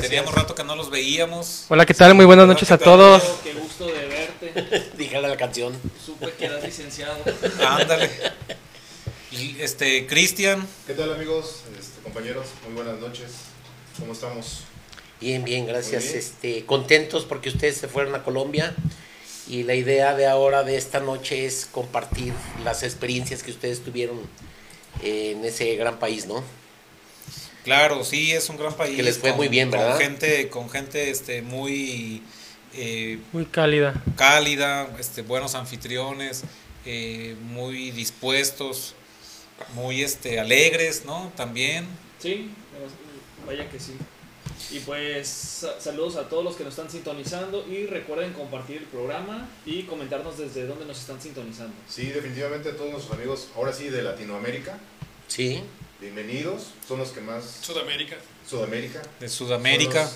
teníamos rato que no los veíamos. Hola, ¿qué tal? Muy buenas noches a todos. Qué gusto de verte. Dígale la canción. Supe que eras licenciado. Ándale. Y este, Cristian. ¿Qué tal amigos, este, compañeros? Muy buenas noches. ¿Cómo estamos? Bien, bien, gracias. Bien. Este, contentos porque ustedes se fueron a Colombia y la idea de ahora de esta noche es compartir las experiencias que ustedes tuvieron en ese gran país, ¿no? Claro, sí, es un gran país. Que les fue muy bien, con ¿verdad? gente, con gente este, muy eh, Muy cálida. cálida, este, buenos anfitriones, eh, muy dispuestos, muy este, alegres, ¿no? También. Sí, vaya que sí. Y pues sa- saludos a todos los que nos están sintonizando y recuerden compartir el programa y comentarnos desde dónde nos están sintonizando. Sí, definitivamente todos nuestros amigos, ahora sí de Latinoamérica, Sí. Bienvenidos. Son los que más... Sudamérica. Sudamérica. De Sudamérica.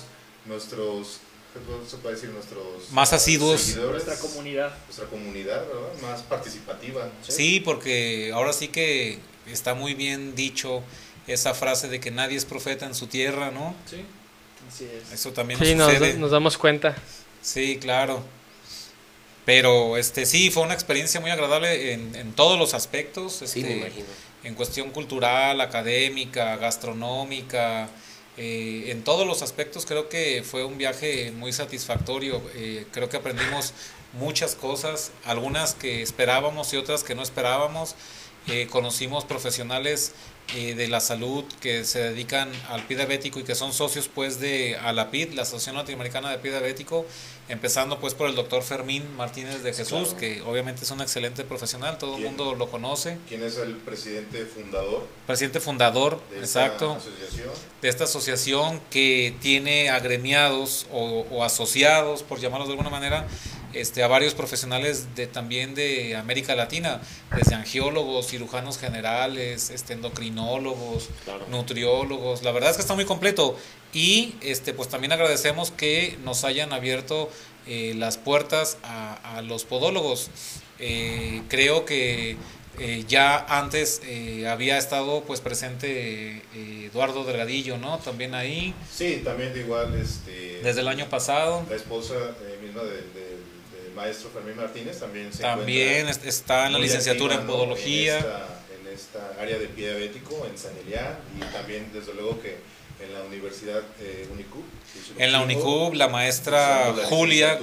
Nuestros, ¿qué se puede decir? Nuestros... Más asiduos. seguidores, Nuestra comunidad. Nuestra comunidad, ¿verdad? Más participativa. Sí, porque ahora sí que está muy bien dicho esa frase de que nadie es profeta en su tierra, ¿no? Sí, así es. Eso también Sí, nos nos, sucede. nos damos cuenta. Sí, claro. Pero este sí, fue una experiencia muy agradable en, en todos los aspectos. Sí, me este, imagino. En cuestión cultural, académica, gastronómica, eh, en todos los aspectos creo que fue un viaje muy satisfactorio. Eh, creo que aprendimos muchas cosas, algunas que esperábamos y otras que no esperábamos. Eh, conocimos profesionales eh, de la salud que se dedican al pie diabético y que son socios pues de ALAPID, la Asociación Latinoamericana de Pie empezando pues por el doctor Fermín Martínez de Jesús, claro. que obviamente es un excelente profesional, todo el mundo lo conoce, ¿Quién es el presidente fundador presidente fundador, de esta exacto, asociación? de esta asociación que tiene agremiados o, o asociados, por llamarlos de alguna manera, este, a varios profesionales de también de América Latina, desde angiólogos, cirujanos generales, este, endocrinólogos, Claro. nutriólogos. La verdad es que está muy completo y este, pues también agradecemos que nos hayan abierto eh, las puertas a, a los podólogos. Eh, creo que eh, ya antes eh, había estado pues presente eh, Eduardo Delgadillo, ¿no? También ahí, Sí, también de igual, este... desde el año pasado. La esposa eh, misma del maestro Fermín Martínez también se También está en la licenciatura en podología. En esta, en esta área de pie diabético en San y también, desde luego, que en la Universidad eh, Unicub. En la Unicub, la maestra la Julia,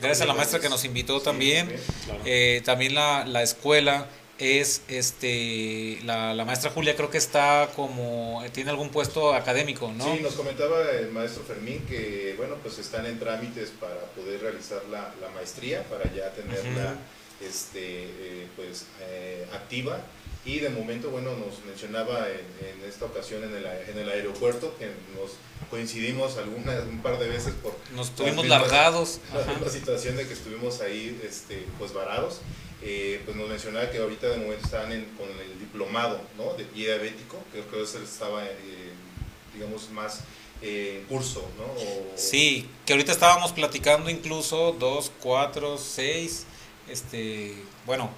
gracias a la maestra que nos invitó Sí, también. Claro. Eh, también la, la escuela es este la, la maestra Julia creo que está como tiene algún puesto académico no Sí, nos comentaba el maestro Fermín que, bueno, pues están en trámites para poder realizar la, la maestría, para ya tenerla este, eh, pues, eh, activa. Y de momento, bueno, nos mencionaba en, en esta ocasión en el, en el aeropuerto que nos coincidimos algunas, un par de veces por nos tuvimos largados la misma situación de que estuvimos ahí este, pues varados, eh, pues nos mencionaba que ahorita de momento estaban en- con el diplomado ¿no? de pie diabético, que creo que estaba, eh, digamos, más eh, curso, ¿no? Sí que ahorita estábamos platicando incluso dos cuatro seis este bueno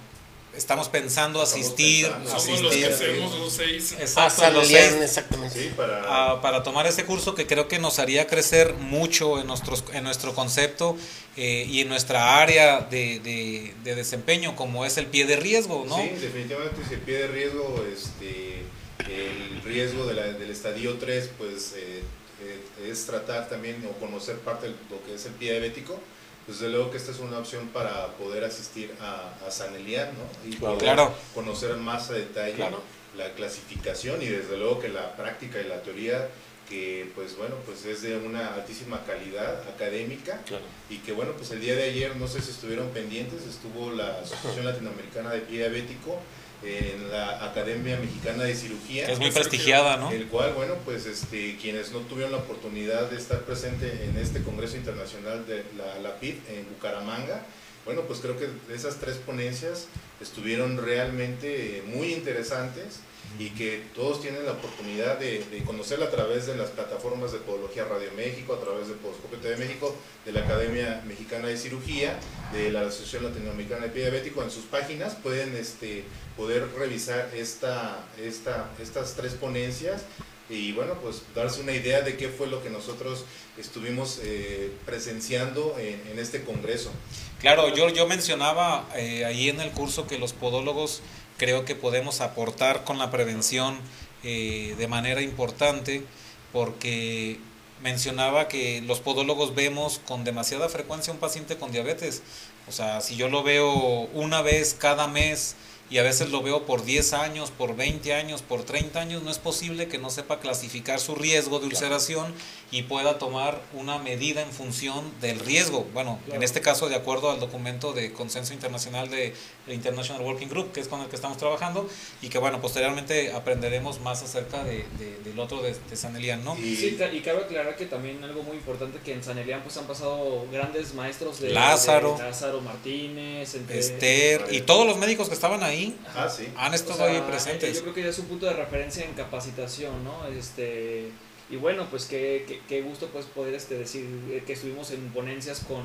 estamos pensando Estamos asistir pensando. Somos los que hacemos los seis. Exacto San los seis. exactamente. Sí, para... Ah, para tomar este curso que creo que nos haría crecer mucho en, nuestros, en nuestro concepto eh, y en nuestra área de, de- de desempeño, como es el pie de riesgo, ¿no? Sí, definitivamente si el pie de riesgo, este, el riesgo de la- del estadio 3, pues eh, eh, es tratar también o conocer parte de lo que es el pie diabético. Desde luego que esta es una opción para poder asistir a, a San Elian, ¿no? Y Claro. poder Claro. conocer más a detalle Claro. la clasificación y desde luego que la práctica y la teoría que pues bueno pues es de una altísima calidad académica Claro. y que bueno, pues el día de ayer, no sé si estuvieron pendientes, estuvo la Asociación Latinoamericana de Pie Diabético en la Academia Mexicana de Cirugía, Que es muy prestigiada, ¿no? el cual, bueno, pues este, quienes no tuvieron la oportunidad de estar presente en este Congreso Internacional de la, la PID en Bucaramanga, bueno, pues creo que esas tres ponencias estuvieron realmente eh, muy interesantes y que todos tienen la oportunidad de, de conocerla a través de las plataformas de Podología Radio México, a través de Podoscopio TV México, de la Academia Mexicana de Cirugía, de la Asociación Latinoamericana de Diabético, en sus páginas pueden este, poder revisar esta, esta, estas tres ponencias y bueno, pues darse una idea de qué fue lo que nosotros estuvimos eh, presenciando en, en, este congreso. Claro, yo, yo mencionaba eh, ahí en el curso que los podólogos creo que podemos aportar con la prevención eh, de manera importante porque mencionaba que los podólogos vemos con demasiada frecuencia un paciente con diabetes. O sea, si yo lo veo una vez cada mes, y a veces lo veo por 10 años, por 20 años, por 30 años, no es posible que no sepa clasificar su riesgo de ulceración y pueda tomar una medida en función del riesgo. Bueno, en este caso de acuerdo al documento de consenso internacional de International Working Group, que es con el que estamos trabajando, y que bueno, posteriormente aprenderemos más acerca de, del otro de, San Elian, ¿no? Y, sí, y cabe aclarar que también algo muy importante que en San Elian pues han pasado grandes maestros de Lázaro, Lázaro Martínez, Esther, y todos los médicos que estaban ahí Ah, sí. han estado ahí presentes. Yo creo que es un punto de referencia en capacitación, ¿no? Este, y bueno, pues qué, qué, gusto pues poder este, decir que estuvimos en ponencias con,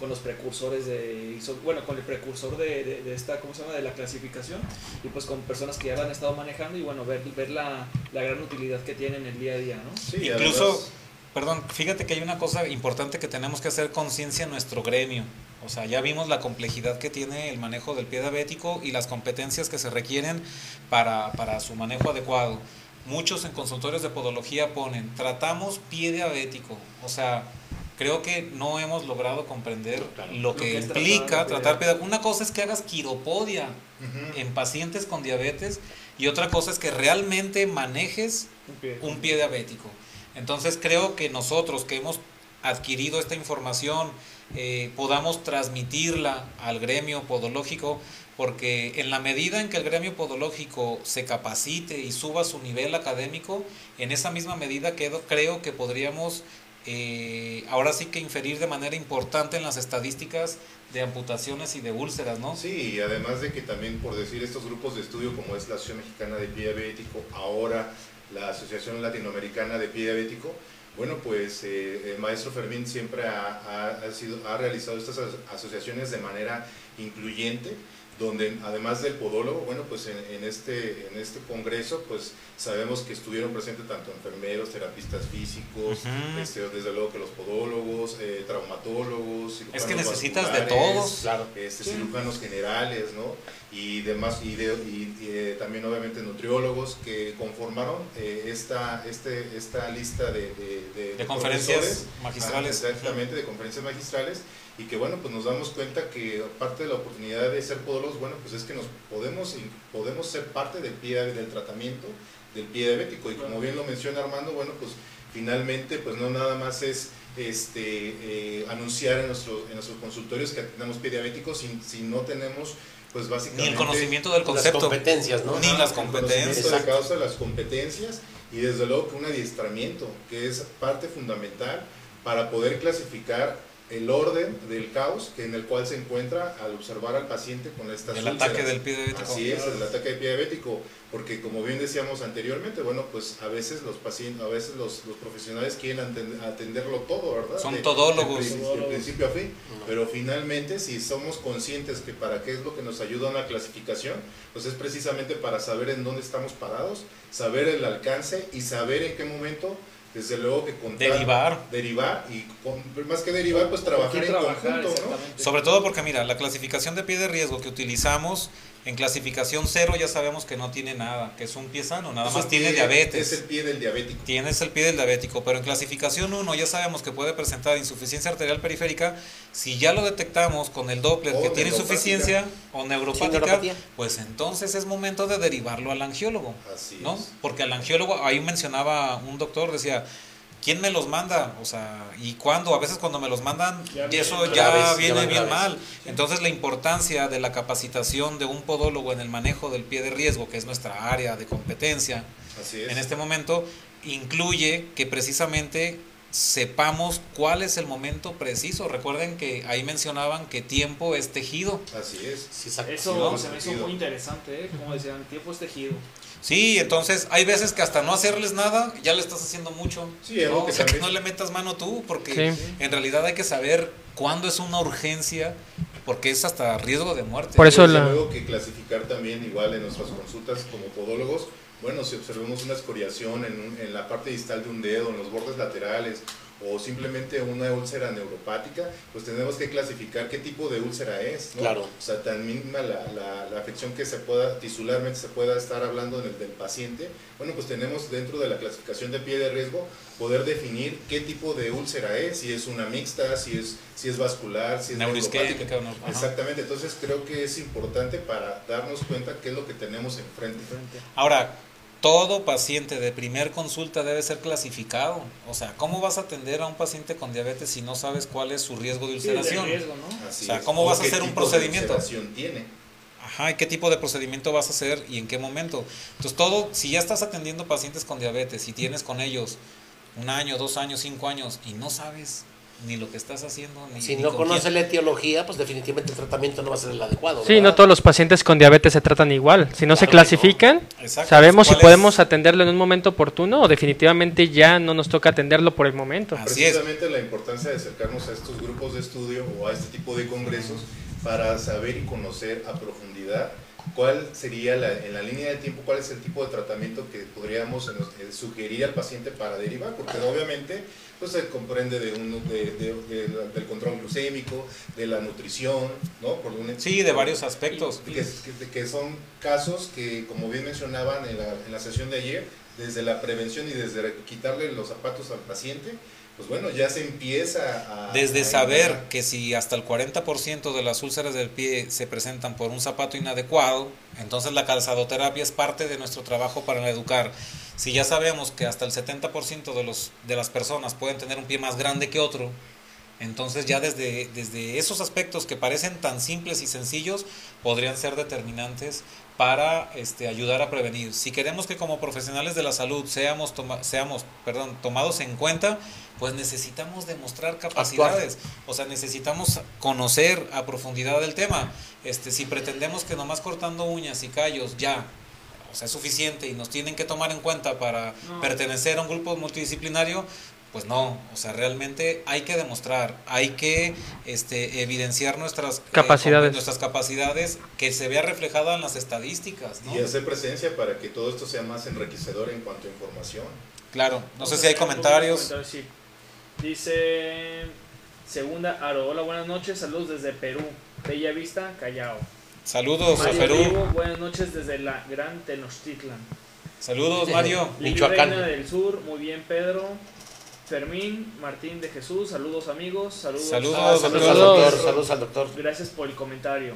con los precursores de, bueno, con el precursor de, de, esta, ¿cómo se llama?, de la clasificación, y pues con personas que ya la han estado manejando y bueno, ver, ver la, la gran utilidad que tienen el día a día, ¿no? Sí, Incluso, perdón, fíjate que hay una cosa importante que tenemos que hacer conciencia en nuestro gremio. O sea, ya vimos la complejidad que tiene el manejo del pie diabético y las competencias que se requieren para, para su manejo adecuado. Muchos en consultorios de podología ponen, tratamos pie diabético. O sea, creo que no hemos logrado comprender lo, que, implica tratar, pie diabético. Una cosa es que hagas quiropodia en pacientes con diabetes y otra cosa es que realmente manejes un pie diabético. Entonces creo que nosotros que hemos adquirido esta información, eh, podamos transmitirla al gremio podológico, porque en la medida en que el gremio podológico se capacite y suba su nivel académico, en esa misma medida creo que podríamos eh, ahora sí que inferir de manera importante en las estadísticas de amputaciones y de úlceras, ¿no? Sí, y además de que también por decir estos grupos de estudio como es la Asociación Mexicana de Pie Diabético, ahora la Asociación Latinoamericana de Pie Diabético, bueno, pues eh, el maestro Fermín siempre ha, sido, ha realizado estas asociaciones de manera incluyente donde además del podólogo, bueno, pues en, este, en este congreso, pues sabemos que estuvieron presentes tanto enfermeros, terapistas físicos, este, desde luego que los podólogos, eh, traumatólogos, es que necesitas de todos, claro. este, cirujanos generales, ¿no? Y demás, y, de, y, eh, también obviamente nutriólogos que conformaron eh, esta, este, esta lista de, de, conferencias magistrales. exactamente, de conferencias magistrales y que bueno, pues nos damos cuenta que parte de la oportunidad de ser podólogos, bueno, pues es que nos podemos, podemos ser parte del pie del tratamiento del pie diabético. Y como bien lo menciona Armando, bueno, pues finalmente pues no nada más es este, eh, anunciar en, nuestro, en nuestros consultorios que tenemos pie diabético si, si no tenemos pues básicamente ni el conocimiento del concepto. las competencias no ni las competencias de causa las competencias y desde luego que un adiestramiento que es parte fundamental para poder clasificar el orden del caos que en el cual se encuentra al observar al paciente con estas el ataque del pie diabético. Así es el ataque del pie diabético porque como bien decíamos anteriormente bueno pues a veces los pacientes a veces los, los profesionales quieren atenderlo todo verdad son todólogos. de, principio a fin. Pero finalmente si somos conscientes que para qué es lo que nos ayuda una clasificación pues es precisamente para saber en dónde estamos parados saber el alcance y saber en qué momento desde luego que contar, derivar derivar y más que derivar pues trabajar en conjunto ¿no? sobre todo porque mira la clasificación de pie de riesgo que utilizamos en clasificación cero ya sabemos que no tiene nada, que es un pie sano, nada más tiene diabetes. Es el pie del diabético. Tienes el pie del diabético, pero en clasificación 1 ya sabemos que puede presentar insuficiencia arterial periférica. Si ya lo detectamos con el Doppler que tiene insuficiencia o neuropática, pues entonces es momento de derivarlo al angiólogo. Así ¿no? Porque al angiólogo, ahí mencionaba un doctor, decía, ¿quién me los manda? O sea, ¿y cuándo? A veces cuando me los mandan, y eso ya viene bien mal. Entonces la importancia de la capacitación de un podólogo en el manejo del pie de riesgo, que es nuestra área de competencia, en este momento, incluye que precisamente sepamos cuál es el momento preciso. Recuerden que ahí mencionaban que tiempo es tejido. Así es. Eso se me hizo muy interesante, ¿eh? como decían, tiempo es tejido. Sí, entonces hay veces que hasta no hacerles nada ya le estás haciendo mucho. Sí, ¿no? Que o sea, que no le metas mano tú, porque en realidad hay que saber cuándo es una urgencia, porque es hasta riesgo de muerte. Por eso la... luego que clasificar también igual en nuestras consultas como podólogos bueno, si observamos una escoriación en, un- en la parte distal de un dedo, en los bordes laterales, o simplemente una úlcera neuropática, pues tenemos que clasificar qué tipo de úlcera es, ¿no? Claro. O sea, tan mínima la, la, la afección que se pueda, tisularmente se pueda estar hablando del, del paciente, bueno, pues tenemos dentro de la clasificación de pie de riesgo poder definir qué tipo de úlcera es, si es una mixta, si es, si es vascular, si es neuropática. Exactamente, entonces creo que es importante para darnos cuenta qué es lo que tenemos enfrente. Frente. Ahora, todo paciente de primer consulta debe ser clasificado. O sea, ¿cómo vas a atender a un paciente con diabetes si no sabes cuál es su riesgo de Sí, ulceración? riesgo, ¿no? Así O sea, es. ¿cómo vas a qué hacer un tipo de procedimiento? ulceración tiene? Ajá, ¿y qué tipo de procedimiento vas a hacer y en qué momento? Entonces, todo, si ya estás atendiendo pacientes con diabetes y tienes con ellos un año, dos años, cinco años y no sabes ni lo que estás haciendo, ni Si ni no con conoce quién. la etiología, pues definitivamente el tratamiento no va a ser el adecuado. Sí, ¿verdad? no todos los pacientes con diabetes se tratan igual. Si no se Claro clasifican, Exacto, sabemos si podemos atenderlo en un momento oportuno o definitivamente ya no nos toca atenderlo por el momento. Así es. Precisamente la importancia de acercarnos a estos grupos de estudio o a este tipo de congresos para saber y conocer a profundidad cuál sería la, en la línea de tiempo, cuál es el tipo de tratamiento que podríamos eh, sugerir al paciente para derivar, porque obviamente pues se comprende de uno, de, de- de- del control glucémico, de la nutrición, ¿no? Por un- Sí, de varios aspectos. que, que- que son casos que, como bien mencionaban en la, en la sesión de ayer, desde la prevención y desde quitarle los zapatos al paciente, pues bueno, ya se empieza a... Desde a saber que si hasta el 40% de las úlceras del pie se presentan por un zapato inadecuado, entonces la calzadoterapia es parte de nuestro trabajo para educar. Si ya sabemos que hasta el 70% de, los, de las personas pueden tener un pie más grande que otro, entonces ya desde, desde esos aspectos que parecen tan simples y sencillos podrían ser determinantes para este, ayudar a prevenir. Si queremos que como profesionales de la salud seamos, toma- seamos perdón, tomados en cuenta, pues necesitamos demostrar capacidades. O sea, necesitamos conocer a profundidad el tema. Este, si pretendemos que nomás cortando uñas y callos ya o sea, es suficiente y nos tienen que tomar en cuenta para No. pertenecer a un grupo multidisciplinario, pues no, o sea, realmente hay que demostrar, hay que este, evidenciar nuestras eh, Capacidades. nuestras capacidades, que se vea reflejada en las estadísticas, ¿no? Y hacer presencia para que todo esto sea más enriquecedor en cuanto a información. Claro, no sé si hay comentarios. comentarios, sí. Dice Segunda Aro, hola, buenas noches, saludos desde Perú, Bella Vista, Callao. Saludos a Perú, buenas noches desde la Gran Tenochtitlan. saludos Mario. Michoacán. Reina del Sur, muy bien Pedro. Fermín Martín de Jesús, saludos amigos, saludos. Saludos, saludos al Saludos. doctor, saludos al doctor. Gracias por el comentario.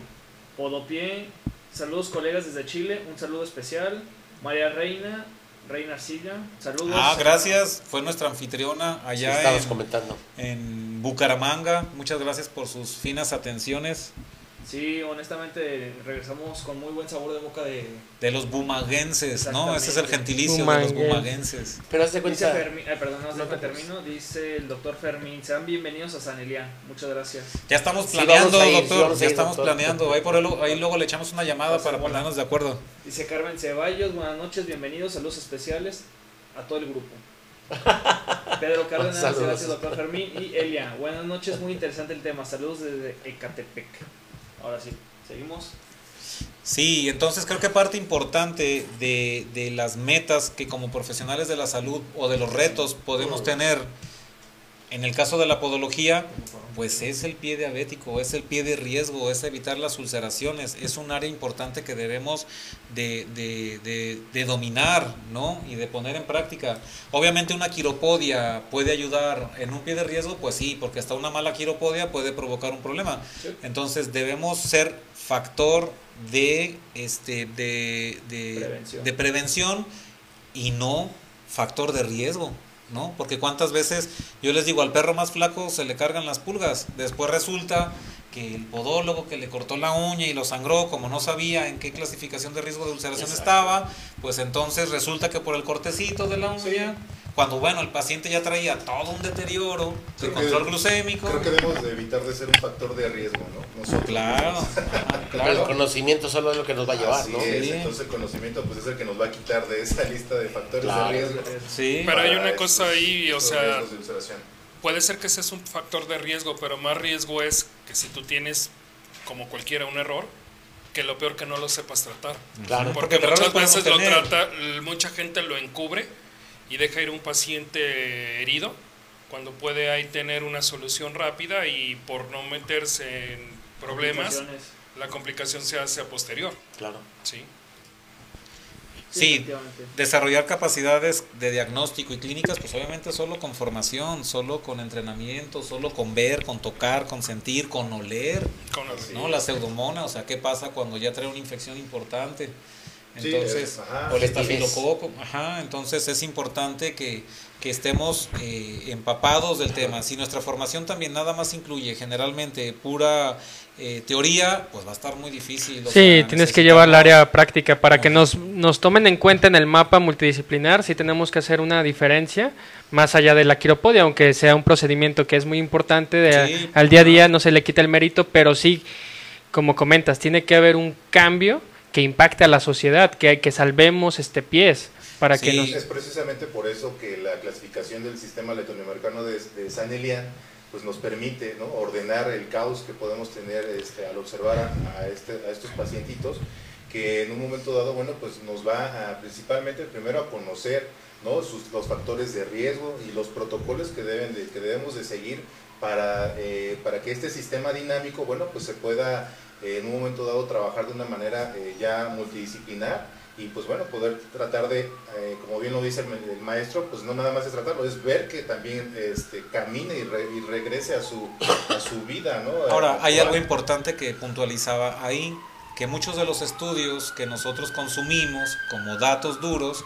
Podopié, saludos colegas desde Chile, un saludo especial. María Reina, Reina Arcilla, saludos. Ah, gracias, fue nuestra anfitriona Sí, allá en, comentando. en Bucaramanga. Muchas gracias por sus finas atenciones Sí, honestamente regresamos con muy buen sabor de boca de... de los bumaguenses, ¿no? Ese es el gentilicio de los bumaguenses. Pero haz de Dice cuenta, Fermín, ay, perdón, no, No, termino. Dice el doctor Fermín, sean bienvenidos a San Elian. Muchas gracias. Ya estamos planeando, ir, doctor. ya ir, estamos doctor. planeando. Ahí, por el- ahí luego le echamos una llamada para bueno. ponernos de acuerdo. Dice Carmen Ceballos, buenas noches, bienvenidos, saludos especiales a todo el grupo. Pedro Cárdenas, gracias doctor Fermín. Y Elia, buenas noches, muy interesante el tema. Saludos desde Ecatepec. Ahora sí, seguimos. Sí, entonces creo que parte importante de, de las metas que como profesionales de la salud o de los retos podemos tener en el caso de la podología, pues es el pie diabético, es el pie de riesgo, es evitar las ulceraciones, es un área importante que debemos de, de- de- de dominar, ¿no? Y de poner en práctica. Obviamente una quiropodia puede ayudar en un pie de riesgo, pues sí, porque hasta una mala quiropodia puede provocar un problema. Entonces debemos ser factor de, este, de, de, Prevención. de prevención y no factor de riesgo. ¿No? Porque cuántas veces yo les digo al perro más flaco se le cargan las pulgas, después resulta que el podólogo que le cortó la uña y lo sangró, como no sabía en qué clasificación de riesgo de ulceración Exacto. estaba, pues entonces resulta que por el cortecito de la uña, cuando bueno, el paciente ya traía todo un deterioro de Creo que- control glucémico. Creo que debemos de evitar de ser un factor de riesgo, ¿no? Nosotros Claro, ajá, el claro. conocimiento solo es lo que nos va a llevar, Así ¿no? es, Sí. entonces el conocimiento pues es el que nos va a quitar de esa lista de factores Claro. de riesgo. Sí. Pero hay una cosa ahí, o sea, de ulceración. Puede ser que ese es un factor de riesgo, pero más riesgo es que si tú tienes, como cualquiera, un error, que lo peor que no lo sepas tratar. Claro. Porque, muchas veces lo trata, mucha gente lo encubre y deja ir un paciente herido cuando puede ahí tener una solución rápida y por no meterse en problemas, la complicación se hace a posterior. Claro. ¿sí? Sí, desarrollar capacidades de diagnóstico y clínicas, pues obviamente solo con formación, solo con entrenamiento, solo con ver, con tocar, con sentir, con oler, Con ¿no? La pseudomona, o sea, ¿qué pasa cuando ya trae una infección importante? Sí, Entonces, es- ajá. o el estafilococo, ajá, entonces es importante que, que estemos eh, empapados del tema. Si nuestra formación también nada más incluye generalmente pura eh, teoría, pues va a estar muy difícil. o Sí, sea, tienes que llevar el área práctica para que nos, nos tomen en cuenta en el mapa multidisciplinar. Sí tenemos que hacer una diferencia más allá de la quiropodia, aunque sea un procedimiento que es muy importante de, Sí, al día a día, no se le quita el mérito, pero sí, como comentas, tiene que haber un cambio que impacte a la sociedad, que, que salvemos este pies para que Sí. nos... Es precisamente por eso que la clasificación del sistema latinoamericano de, de San Elian pues nos permite ¿no? ordenar el caos que podemos tener este, al observar a, a este, a estos pacientitos que en un momento dado bueno pues nos va a, principalmente primero a conocer ¿no? Sus, los factores de riesgo y los protocolos que, deben de, que debemos de seguir para, eh, para que este sistema dinámico bueno pues se pueda eh, en un momento dado trabajar de una manera eh, ya multidisciplinar y pues bueno, poder tratar de, eh, como bien lo dice el, el maestro, pues no nada más es tratarlo, es ver que también este, camine y, re- y regrese a su, a su vida, ¿no? Ahora, hay Actual. algo importante que puntualizaba ahí, que muchos de los estudios que nosotros consumimos como datos duros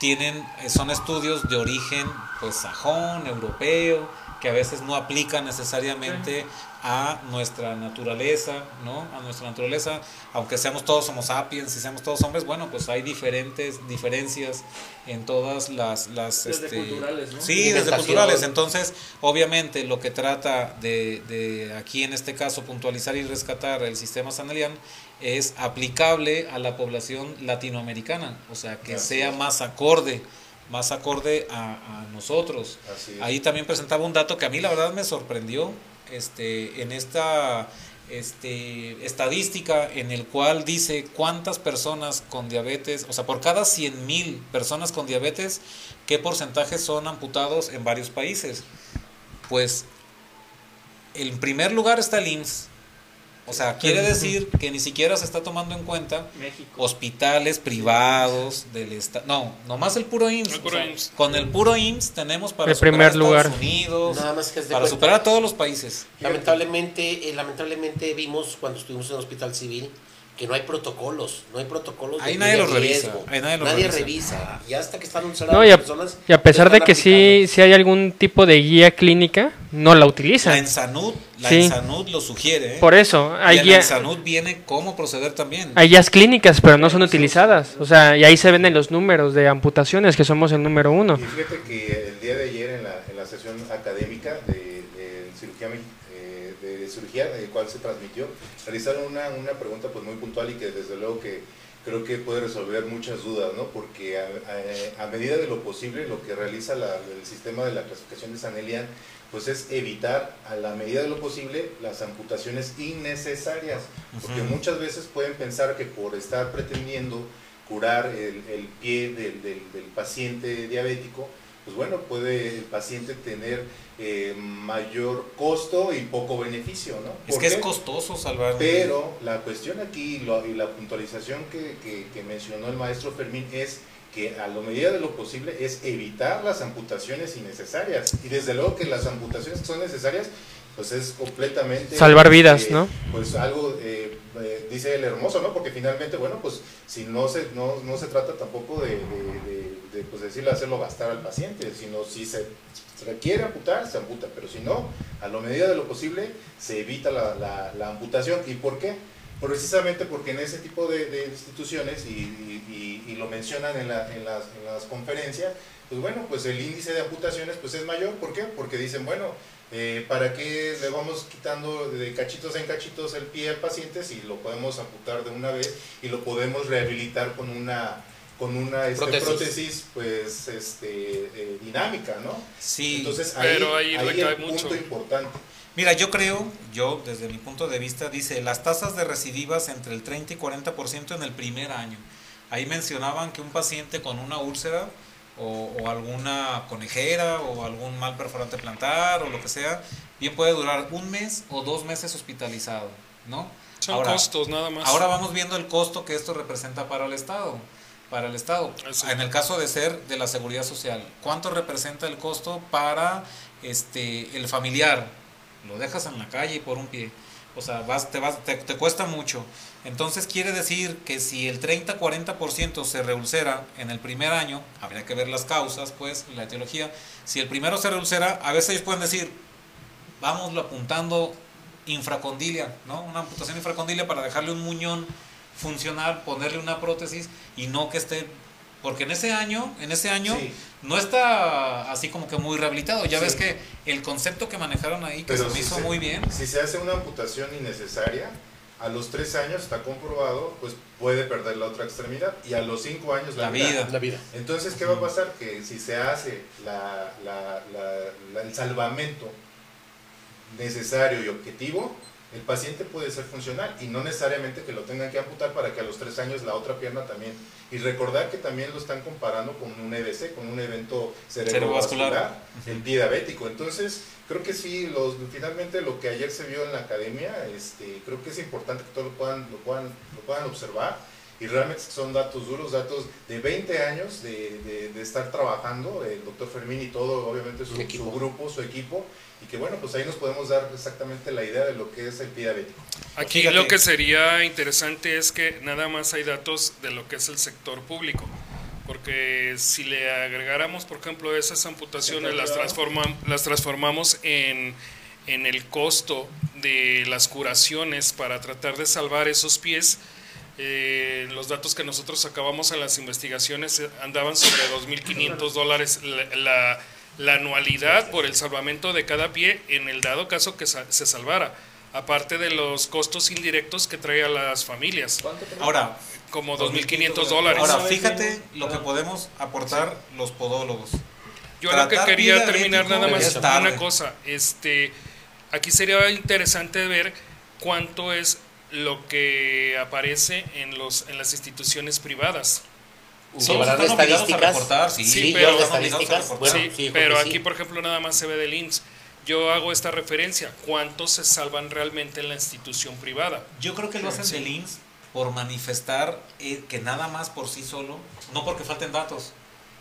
tienen, eh, son estudios de origen pues sajón, europeo, que a veces no aplican necesariamente a nuestra naturaleza, ¿no? A nuestra naturaleza, aunque seamos todos homo sapiens y seamos todos hombres, bueno, pues hay diferentes diferencias en todas las... las Desde este, culturales, ¿no? Sí, desde culturales. Entonces, obviamente, lo que trata de, de aquí en este caso puntualizar y rescatar el sistema sanelian es aplicable a la población latinoamericana, o sea, que sea más acorde, más acorde a, a nosotros. Así es. Ahí también presentaba un dato que a mí la verdad me sorprendió este, en esta este, estadística en el cual dice cuántas personas con diabetes, o sea, por cada 100 mil personas con diabetes, qué porcentajes son amputados en varios países. Pues en primer lugar está el IMSS. O sea, quiere decir que ni siquiera se está tomando en cuenta México. hospitales privados del estado. No, nomás el puro IMSS. El o puro sea, IMSS. Con el puro IMSS tenemos para El superar primer a Estados lugar. Unidos, Nada más que es de para cuenta. superar a todos los países. Lamentablemente, eh, lamentablemente vimos cuando estuvimos en el hospital civil que no hay protocolos, no hay protocolos. Ahí de nadie los revisa, ahí nadie los revisa. revisa. Y hasta que están encerradas No, y, a, personas. y a pesar de que sí, aplicando. sí hay algún tipo de guía clínica, no la La utilizan. Ensanud, la Sí. Ensanud lo sugiere. ¿eh? Por eso, hay, y en la guía- Ensanud viene cómo proceder también. hay guías clínicas, pero no son utilizadas. O sea, y ahí se ven en los números de amputaciones, que somos el número uno. Y fíjate que el día de ayer en la, en la sesión académica de, de cirugía, me- eh, cirugía, de cual se transmitió, realizaron una, una pregunta pues muy puntual y que desde luego que creo que puede resolver muchas dudas, ¿no? Porque a, a- a medida de lo posible lo que realiza la- el sistema de la clasificación de San Elian pues es evitar a la medida de lo posible las amputaciones innecesarias, porque muchas veces pueden pensar que por estar pretendiendo curar el, el pie del, del- del paciente diabético, pues bueno, puede el paciente tener eh, mayor costo y poco beneficio, ¿no? Es ¿Por que es costoso salvar. Pero la cuestión aquí y, lo- y la puntualización que, que- que mencionó el maestro Fermín es que a lo medida de lo posible es evitar las amputaciones innecesarias. Y desde luego que las amputaciones que son necesarias, pues es completamente... Salvar vidas, eh, ¿no? Pues algo, eh, eh, dice el hermoso, ¿no? Porque finalmente, bueno, pues si no se, no, no se trata tampoco de, de, de- de, pues decirle hacerlo gastar al paciente, sino si se requiere amputar, se amputa, pero si no, a lo medida de lo posible se evita la, la- la amputación. ¿Y por qué? Precisamente porque en ese tipo de, instituciones, y, lo mencionan en, la- en las, en las conferencias, pues bueno, pues el índice de amputaciones pues es mayor. ¿Por qué? Porque dicen, bueno, eh, ¿para qué le vamos quitando de cachitos en cachitos el pie al paciente si lo podemos amputar de una vez y lo podemos rehabilitar con una con una este, Prótesis. pues este eh, dinámica, ¿no? Sí, Entonces ahí, Pero ahí ahí recae el mucho. punto importante. Mira, yo creo, yo desde mi punto de vista, dice las tasas de recidivas entre el 30 y 40% en el primer año. Ahí mencionaban que un paciente con una úlcera o, o, alguna conejera o algún mal perforante plantar o lo que sea, bien puede durar un mes o dos meses hospitalizado, ¿no? Son costos nada más. Ahora vamos viendo el costo que esto representa para el Estado. Para el Estado. Así. En el caso de ser de la seguridad social, ¿cuánto representa el costo para este el familiar? Lo dejas en la calle por un pie. O sea, vas, te, vas, te, te cuesta mucho. Entonces quiere decir que si el 30-40% se reulcera en el primer año, habría que ver las causas, pues, la etiología. Si el primero se reulcera, a veces ellos pueden decir, vámoslo apuntando infracondilia, ¿no? Una amputación infracondilia para dejarle un muñón funcional, ponerle una prótesis y no que esté porque en ese año, en ese año Sí. no está así como que muy rehabilitado. Ya Sí. ves que el concepto que manejaron ahí que Pero se me si hizo se- muy bien. Si se hace una amputación innecesaria, a los tres años está comprobado, pues puede perder la otra extremidad y a los cinco años la, La vida. La vida. Entonces, ¿qué va a pasar? Que si se hace la, la- la- la- el salvamento necesario y objetivo, el paciente puede ser funcional y no necesariamente que lo tengan que amputar para que a los tres años la otra pierna también. Y recordar que también lo están comparando con un EDC, con un evento cerebrovascular, Cerebrovascular. el pie diabético. Entonces, creo que sí, los, finalmente lo que ayer se vio en la academia, este, creo que es importante que todos lo puedan, lo puedan, lo puedan observar. Y realmente son datos duros, datos de 20 años de, de- de estar trabajando, el doctor Fermín y todo, obviamente su, su grupo, su equipo, y que bueno, pues ahí nos podemos dar exactamente la idea de lo que es el pie diabético. Aquí Fíjate. lo que sería interesante es que nada más hay datos de lo que es el sector público. Porque si le agregáramos, por ejemplo, esas amputaciones, las, transformam- las transformamos en, en el costo de las curaciones para tratar de salvar esos pies, eh, los datos que nosotros sacábamos en las investigaciones eh, andaban sobre 2.500 dólares la, la- la anualidad por el salvamento de cada pie en el dado caso que sa- se salvara, aparte de los costos indirectos que trae a las familias, ¿Cuánto te- Ahora, como 2.500 dólares. ahora fíjate lo que podemos aportar los podólogos. Yo lo que quería terminar nada más una cosa, este, aquí sería interesante ver cuánto es lo que aparece en los en las instituciones privadas. ¿Llevarán están obligados a estadísticas? reportar, sí, Sí, llevan pero- a estadísticas. reportar. Bueno, sí, sí, pero aquí sí. por ejemplo nada más se ve del IMSS. Yo hago esta referencia, ¿cuántos se salvan realmente en la institución privada? Yo creo que lo hacen Sí. del INS por manifestar eh, que nada más por sí solo, no porque falten datos,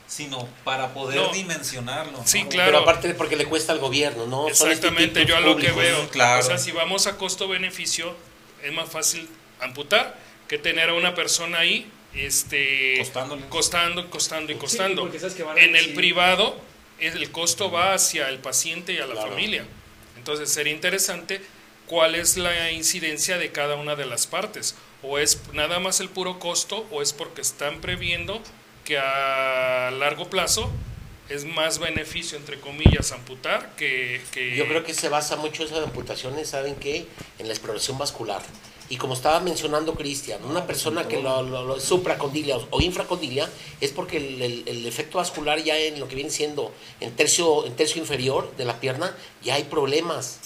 sino para poder No. dimensionarlo. Sí, ¿no? claro. Pero aparte porque le cuesta al gobierno, ¿no? Son Exactamente, yo a lo que veo. claro. O sea, si vamos a costo-beneficio, es más fácil amputar que tener a una persona ahí este, Costándole. costando, costando y costando. porque sabes que van a en el privado, el costo va hacia el paciente y a la Claro. familia. Entonces sería interesante cuál es la incidencia de cada una de las partes. O es nada más el puro costo o es porque están previendo que a largo plazo es más beneficio, entre comillas, amputar que... que Yo creo que se basa mucho eso de amputaciones, ¿saben qué? En la exploración vascular. Y como estaba mencionando Cristian, una persona que lo, lo, lo- supracondilia o infracondilia es porque el, el- el efecto vascular ya en lo que viene siendo en tercio, en tercio inferior de la pierna ya hay problemas.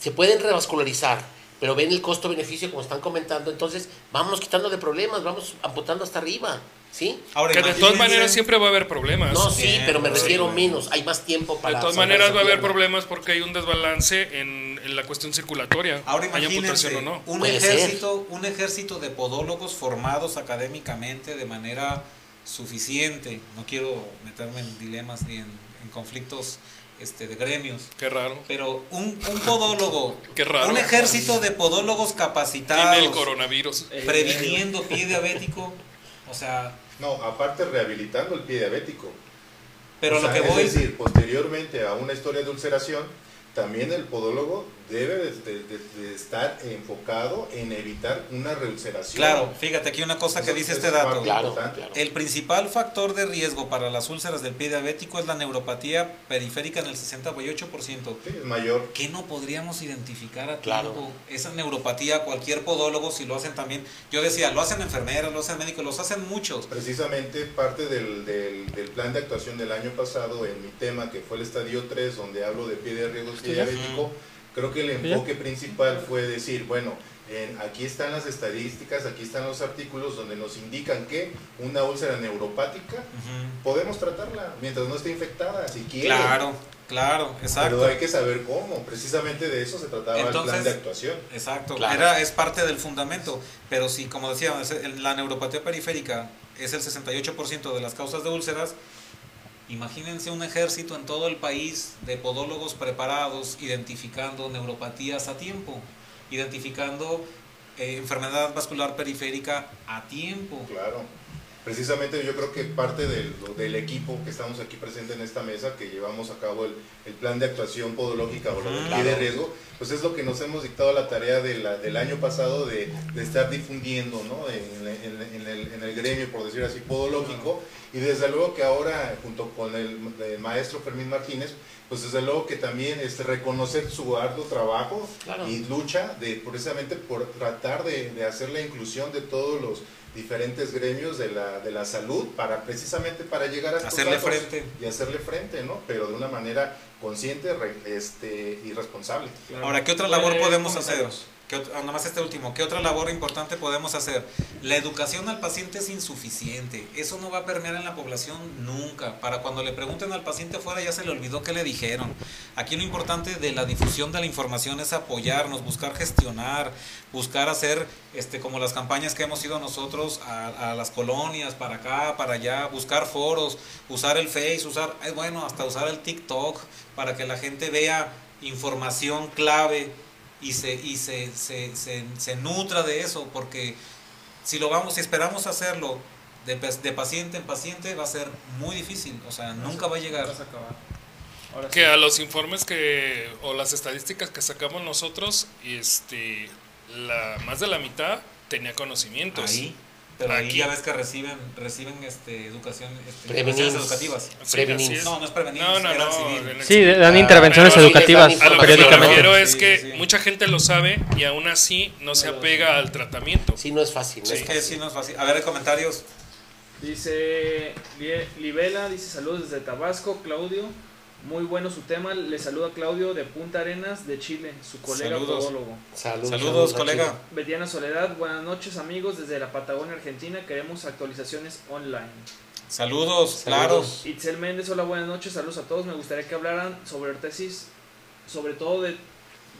Se pueden revascularizar, pero ven el costo-beneficio como están comentando, entonces vamos quitando de problemas, vamos amputando hasta arriba, ¿sí? Ahora, Que de todas maneras siempre va a haber problemas. No, sí, Bien, pero me refiero menos, hay más tiempo de para... todas salvar maneras va a haber problemas porque hay un desbalance en, en la cuestión circulatoria. Ahora hay imagínense amputación o no. un ser. ejército, un ejército de podólogos formados académicamente de manera suficiente. No quiero meterme en dilemas ni en, en conflictos este, de gremios. Qué raro. Pero un, un podólogo, Qué raro. un ejército de podólogos Tiene el capacitados, coronavirus. Eh, previniendo pie diabético, o sea, No, aparte rehabilitando el pie diabético. pero O lo sea, que voy Es decir, posteriormente a una historia de ulceración, también el podólogo debe de, de- de- de estar enfocado en evitar una reulceración. Claro, fíjate aquí una cosa que dice este es dato. Claro, importante. claro. El principal factor de riesgo para las úlceras del pie diabético es la neuropatía periférica en el 68%. Sí, es mayor. ¿Qué no podríamos identificar a Claro. tiempo? Esa neuropatía, cualquier podólogo, si lo hacen también. Yo decía, lo hacen enfermeras, lo hacen médicos, los hacen muchos. Precisamente parte del, del- del plan de actuación del año pasado en mi tema, que fue el estadio 3, donde hablo de pie de riesgo pie diabético, Creo que el enfoque principal fue decir, bueno, en- aquí están las estadísticas, aquí están los artículos donde nos indican que una úlcera neuropática podemos tratarla mientras no esté infectada, si quiere. Claro, claro, exacto. Pero hay que saber cómo. Precisamente de eso se trataba el plan de actuación. Exacto, Claro. Era, es parte del fundamento, pero si, como decía, es- el- la neuropatía periférica es el 68% de las causas de úlceras, imagínense un ejército en todo el país de podólogos preparados identificando neuropatías a tiempo, identificando eh, enfermedad vascular periférica a tiempo. Claro. Precisamente yo creo que parte del, del equipo que estamos aquí presente en esta mesa, que llevamos a cabo el, el plan de actuación podológica o la de Claro. de riesgo, pues es lo que nos hemos dictado la tarea de la- del año pasado de, de estar difundiendo ¿no? en, en- en el, en el gremio, por decir así, podológico. Y desde luego que ahora, junto con el, el maestro Fermín Martínez, pues desde luego que también este, reconocer su arduo trabajo Claro. y lucha de precisamente por tratar de, de hacer la inclusión de todos los diferentes gremios de la, de la salud para precisamente para llegar a estos Hacerle datos frente. y hacerle frente, ¿no? Pero de una manera consciente re- este, y responsable. Claro. Ahora, ¿qué otra labor Eh, podemos hacer? Comentarios. ¿Qué ot- ah, nomás este último, ¿qué otra labor importante podemos hacer? La educación al paciente es insuficiente. Eso no va a permear en la población nunca. Para cuando le pregunten al paciente afuera ya se le olvidó qué le dijeron. Aquí lo importante de la difusión de la información es apoyarnos, buscar gestionar, buscar hacer este como las campañas que hemos ido nosotros a, a las colonias, para acá, para allá, buscar foros, usar el Face, usar, bueno, hasta usar el TikTok para que la gente vea información clave y se, y se, se, se, se nutra de eso, porque si lo vamos, si esperamos hacerlo de, de paciente en paciente, va a ser muy difícil, o sea, nunca va a llegar. Vas a acabar. Ahora que sí. a los informes que o las estadísticas que sacamos nosotros este la más de la mitad tenía conocimientos Ahí, pero ahí Aquí. ya ves que reciben, reciben este, educación, este, educativas. Sí. No, no es prevenir, no no no Sí, dan Ah, intervenciones pero sí dan educativas periódicamente. refiero es que sí, sí. mucha gente lo sabe y aún así no se apega al tratamiento Sí, no es fácil. No Es fácil. sí, no es fácil. A ver, comentarios. Dice Libela, dice saludos desde Tabasco, Claudio. Muy bueno su tema. Le saluda Claudio de Punta Arenas, de Chile, su colega Saludos. podólogo. Saludos, Saludos, a colega. Betiana Soledad, buenas noches amigos desde la Patagonia Argentina. Queremos actualizaciones online. Saludos, claro. Saludos. Itzel Méndez, hola, buenas noches, saludos a todos. Me gustaría que hablaran sobre ortesis, sobre todo de,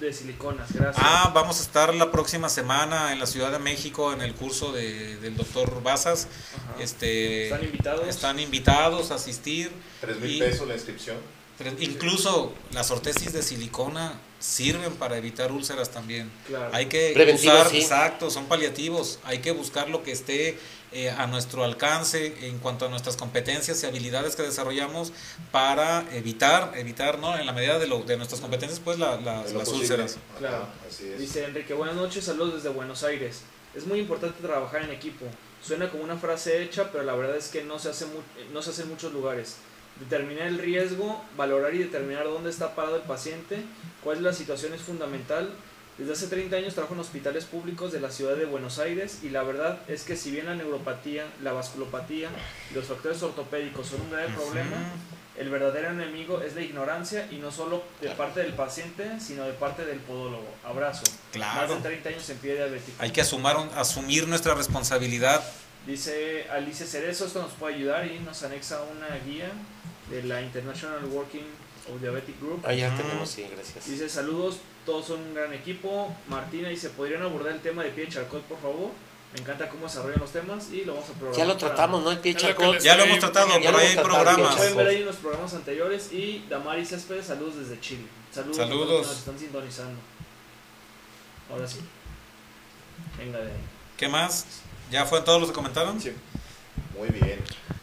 de siliconas. Gracias. Ah, vamos a estar la próxima semana en la Ciudad de México en el curso de, del doctor Bazas. Ajá. Este, Están invitados. Están invitados a asistir. Tres mil pesos la inscripción. Tres- Incluso las ortesis de silicona sirven para evitar úlceras también. Claro. Hay que usar, sí. exacto, son paliativos. Hay que buscar lo que esté eh, a nuestro alcance en cuanto a nuestras competencias y habilidades que desarrollamos para evitar, evitar, ¿no? En la medida de, lo, de nuestras competencias, pues la- la- de lo las posible. úlceras. Claro. así es. Dice Enrique, buenas noches, saludos desde Buenos Aires. Es muy importante trabajar en equipo. Suena como una frase hecha, pero la verdad es que no se hace, mu- no se hace en muchos lugares. Determinar el riesgo, valorar y determinar dónde está parado el paciente, cuál es la situación es fundamental. Desde hace 30 años trabajo en hospitales públicos de la ciudad de Buenos Aires y la verdad es que si bien la neuropatía, la vasculopatía y los factores ortopédicos son un grave problema, el verdadero enemigo es la ignorancia y no solo de parte del paciente, sino de parte del podólogo. Abrazo. Claro. Más de 30 años en pie. Hay que asumar un- asumir nuestra responsabilidad. Dice Alicia Cerezo, esto nos puede ayudar y nos anexa una guía de la International Working of Diabetic Group. Ah, ya tenemos, sí, gracias. Dice saludos, todos son un gran equipo. Martina dice, ¿podrían abordar el tema de pie de charcot, por favor? Me encanta cómo desarrollan los temas y lo vamos a programar. Ya lo tratamos, ¿no? El pie charcot. Ya lo hemos tratado, ahí hay programas. Pueden ver ahí en los programas anteriores y Damaris Céspedes, saludos desde Chile. Saludos, a todos Saludos. los que nos están sintonizando. Ahora sí. Venga de ahí. ¿Qué más? ¿Ya fue todos los que comentaron? Sí. Muy bien.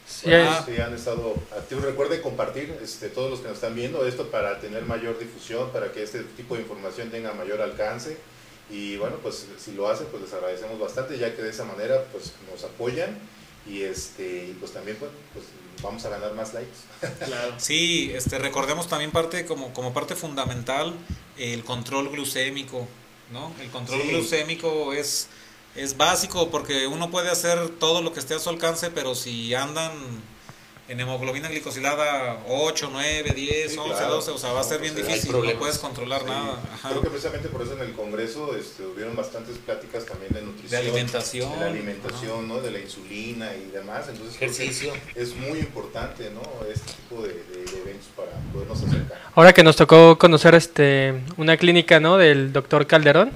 Sí, Bueno, sí, han estado activos. Recuerden compartir este, todos los que nos están viendo esto para tener mayor difusión, para que este tipo de información tenga mayor alcance. Y bueno, pues si lo hacen, pues les agradecemos bastante, ya que de esa manera pues nos apoyan y este y pues también pues, pues, vamos a ganar más likes. Claro. Sí, este, recordemos también parte como, como parte fundamental el control glucémico, ¿no? El control Sí. glucémico es, es básico porque uno puede hacer todo lo que esté a su alcance, pero si andan en hemoglobina glicosilada 8, 9, 10, Sí, 11, claro. 12, o sea, va a ser No, bien pues, hay difícil, no puedes controlar Sí, nada. Ajá. Creo que precisamente por eso en el Congreso este, hubieron bastantes pláticas también de nutrición. De alimentación. De la alimentación, ¿no? De la insulina y demás. Entonces, Ejercicio. Es muy importante, ¿no? Este tipo de, de- de eventos para podernos acercar. Ahora que nos tocó conocer este una clínica, ¿no? del doctor Calderón,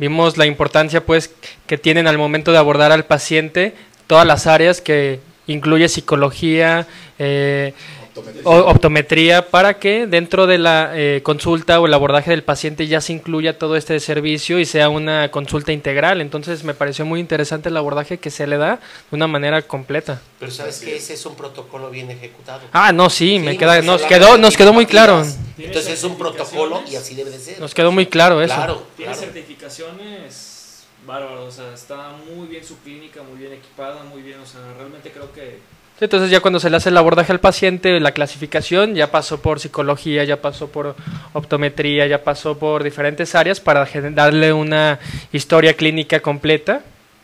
vimos la importancia pues que tienen al momento de abordar al paciente todas las áreas que incluye psicología, eh, Optometría. o- optometría, para que dentro de la eh, consulta o el abordaje del paciente ya se incluya todo este servicio y sea una consulta integral. Entonces me pareció muy interesante el abordaje que se le da de una manera completa. Pero sabes que es. ese es un protocolo bien ejecutado. Ah, no, sí, me queda, nos quedó, nos quedó muy claro. Entonces es un protocolo y así debe de ser. Nos quedó muy claro eso. Claro, Tiene claro. certificaciones bárbaras, o sea, está muy bien su clínica, muy bien equipada, muy bien, o sea, realmente creo que Entonces ya cuando se le hace el abordaje al paciente, la clasificación ya pasó por psicología, ya pasó por optometría, ya pasó por diferentes áreas para darle una historia clínica completa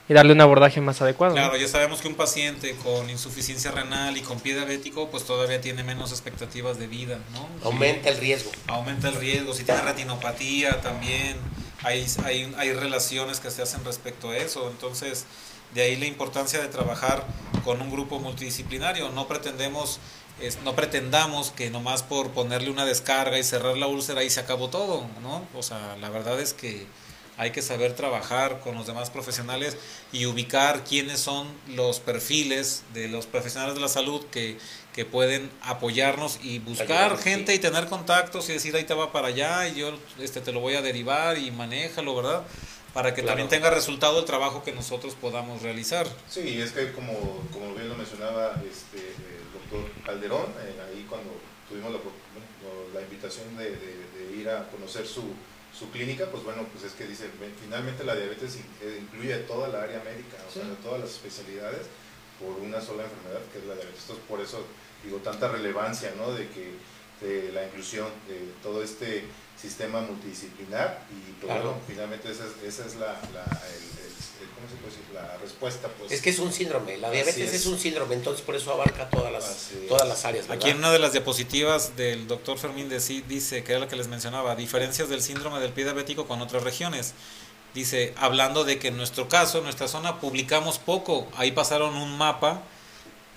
y darle un abordaje más adecuado. ¿no? Claro, ya sabemos que un paciente con insuficiencia renal y con pie diabético, pues todavía tiene menos expectativas de vida, ¿no? Aumenta el riesgo. aumenta el riesgo. Si tiene retinopatía también, hay, hay, hay relaciones que se hacen respecto a eso. Entonces, de ahí la importancia de trabajar con un grupo multidisciplinario. No pretendemos, es- no pretendamos que nomás por ponerle una descarga y cerrar la úlcera ahí se acabó todo, ¿no? O sea, la verdad es que hay que saber trabajar con los demás profesionales y ubicar quiénes son los perfiles de los profesionales de la salud que, que pueden apoyarnos y buscar gente sí. y tener contactos y decir ahí te va para allá y yo este te lo voy a derivar y manéjalo, ¿verdad? Para que Claro. también tenga resultado el trabajo que nosotros podamos realizar. Sí, es que como, como bien lo mencionaba este, el doctor Calderón, eh, ahí cuando tuvimos la, la invitación de, de- de ir a conocer su, su clínica, pues bueno, pues es que dice, "Ven, finalmente la diabetes eh, incluye toda la área médica, o sea, Sí. todas las especialidades por una sola enfermedad que es la diabetes. Entonces, por eso digo, tanta relevancia, ¿no? De que de la inclusión de todo este sistema multidisciplinar y pues, Claro. bueno, finalmente esa es, esa es la, la, el- el- el- ¿cómo se puede decir? la respuesta pues Es que es un síndrome. La diabetes es. es. un síndrome, entonces por eso abarca todas las, todas las áreas. ¿verdad? Aquí en una de las diapositivas del doctor Fermín de sí dice, que era lo que les mencionaba, diferencias del síndrome del pie diabético con otras regiones. Dice, hablando de que en nuestro caso, en nuestra zona, publicamos poco. Ahí pasaron un mapa,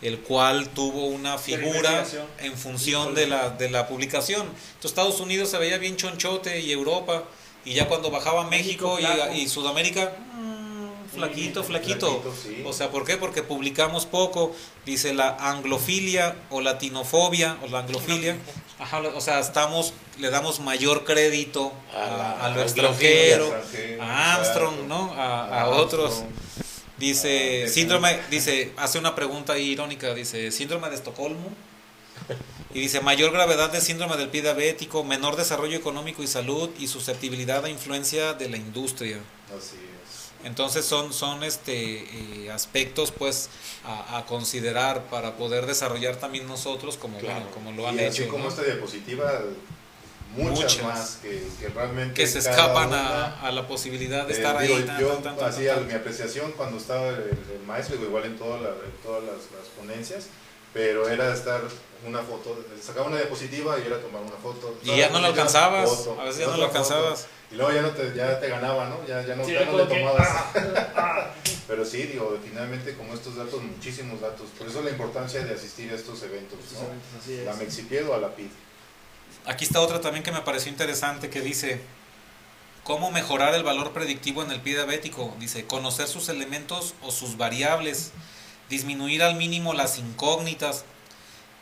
el cual tuvo una figura en función de la, de la publicación. Entonces Estados Unidos se veía bien chonchote y Europa, y ya cuando bajaba México, y, y Sudamérica, mm, flaquito, flaquito. Flaquito, sí. O sea, ¿por qué? Porque publicamos poco. Dice la anglofilia o latinofobia o la anglofilia. Ajá, o sea, estamos, le damos mayor crédito A a, a lo extranjero, a Armstrong. ¿no? A A otros. Dice, Ah, síndrome, dice, hace una pregunta irónica, dice, síndrome de Estocolmo. Y dice, mayor gravedad de síndrome del pie diabético, menor desarrollo económico y salud y susceptibilidad a influencia de la industria. Así es. Entonces son, son este, eh, aspectos pues a, a considerar para poder desarrollar también nosotros como, Claro. bueno, como lo han y así hecho. como ¿no? esta diapositiva, muchas, Muchas. más que, que realmente Que se escapan una, a, a la posibilidad de eh, estar digo, ahí. tan, yo tan, hacía mi apreciación cuando estaba el, el maestro, digo, igual en, toda la- en todas las, las ponencias, pero era estar una foto, sacaba una diapositiva y era tomar una foto. Y ya no lo diapositiva, alcanzabas, foto, a veces ya no lo alcanzabas. foto. Y luego ya, no te, ya te ganaba, ¿no? Ya, ya no, Sí, ya no le que, tomabas. ah, ah. Pero sí, digo, finalmente como estos datos, muchísimos datos. Por eso la importancia de asistir a estos eventos, ¿no? Así es. La Mexipied o a la PID. Aquí está otra también que me pareció interesante que dice, ¿cómo mejorar el valor predictivo en el pie diabético? Dice, conocer sus elementos o sus variables, disminuir al mínimo las incógnitas,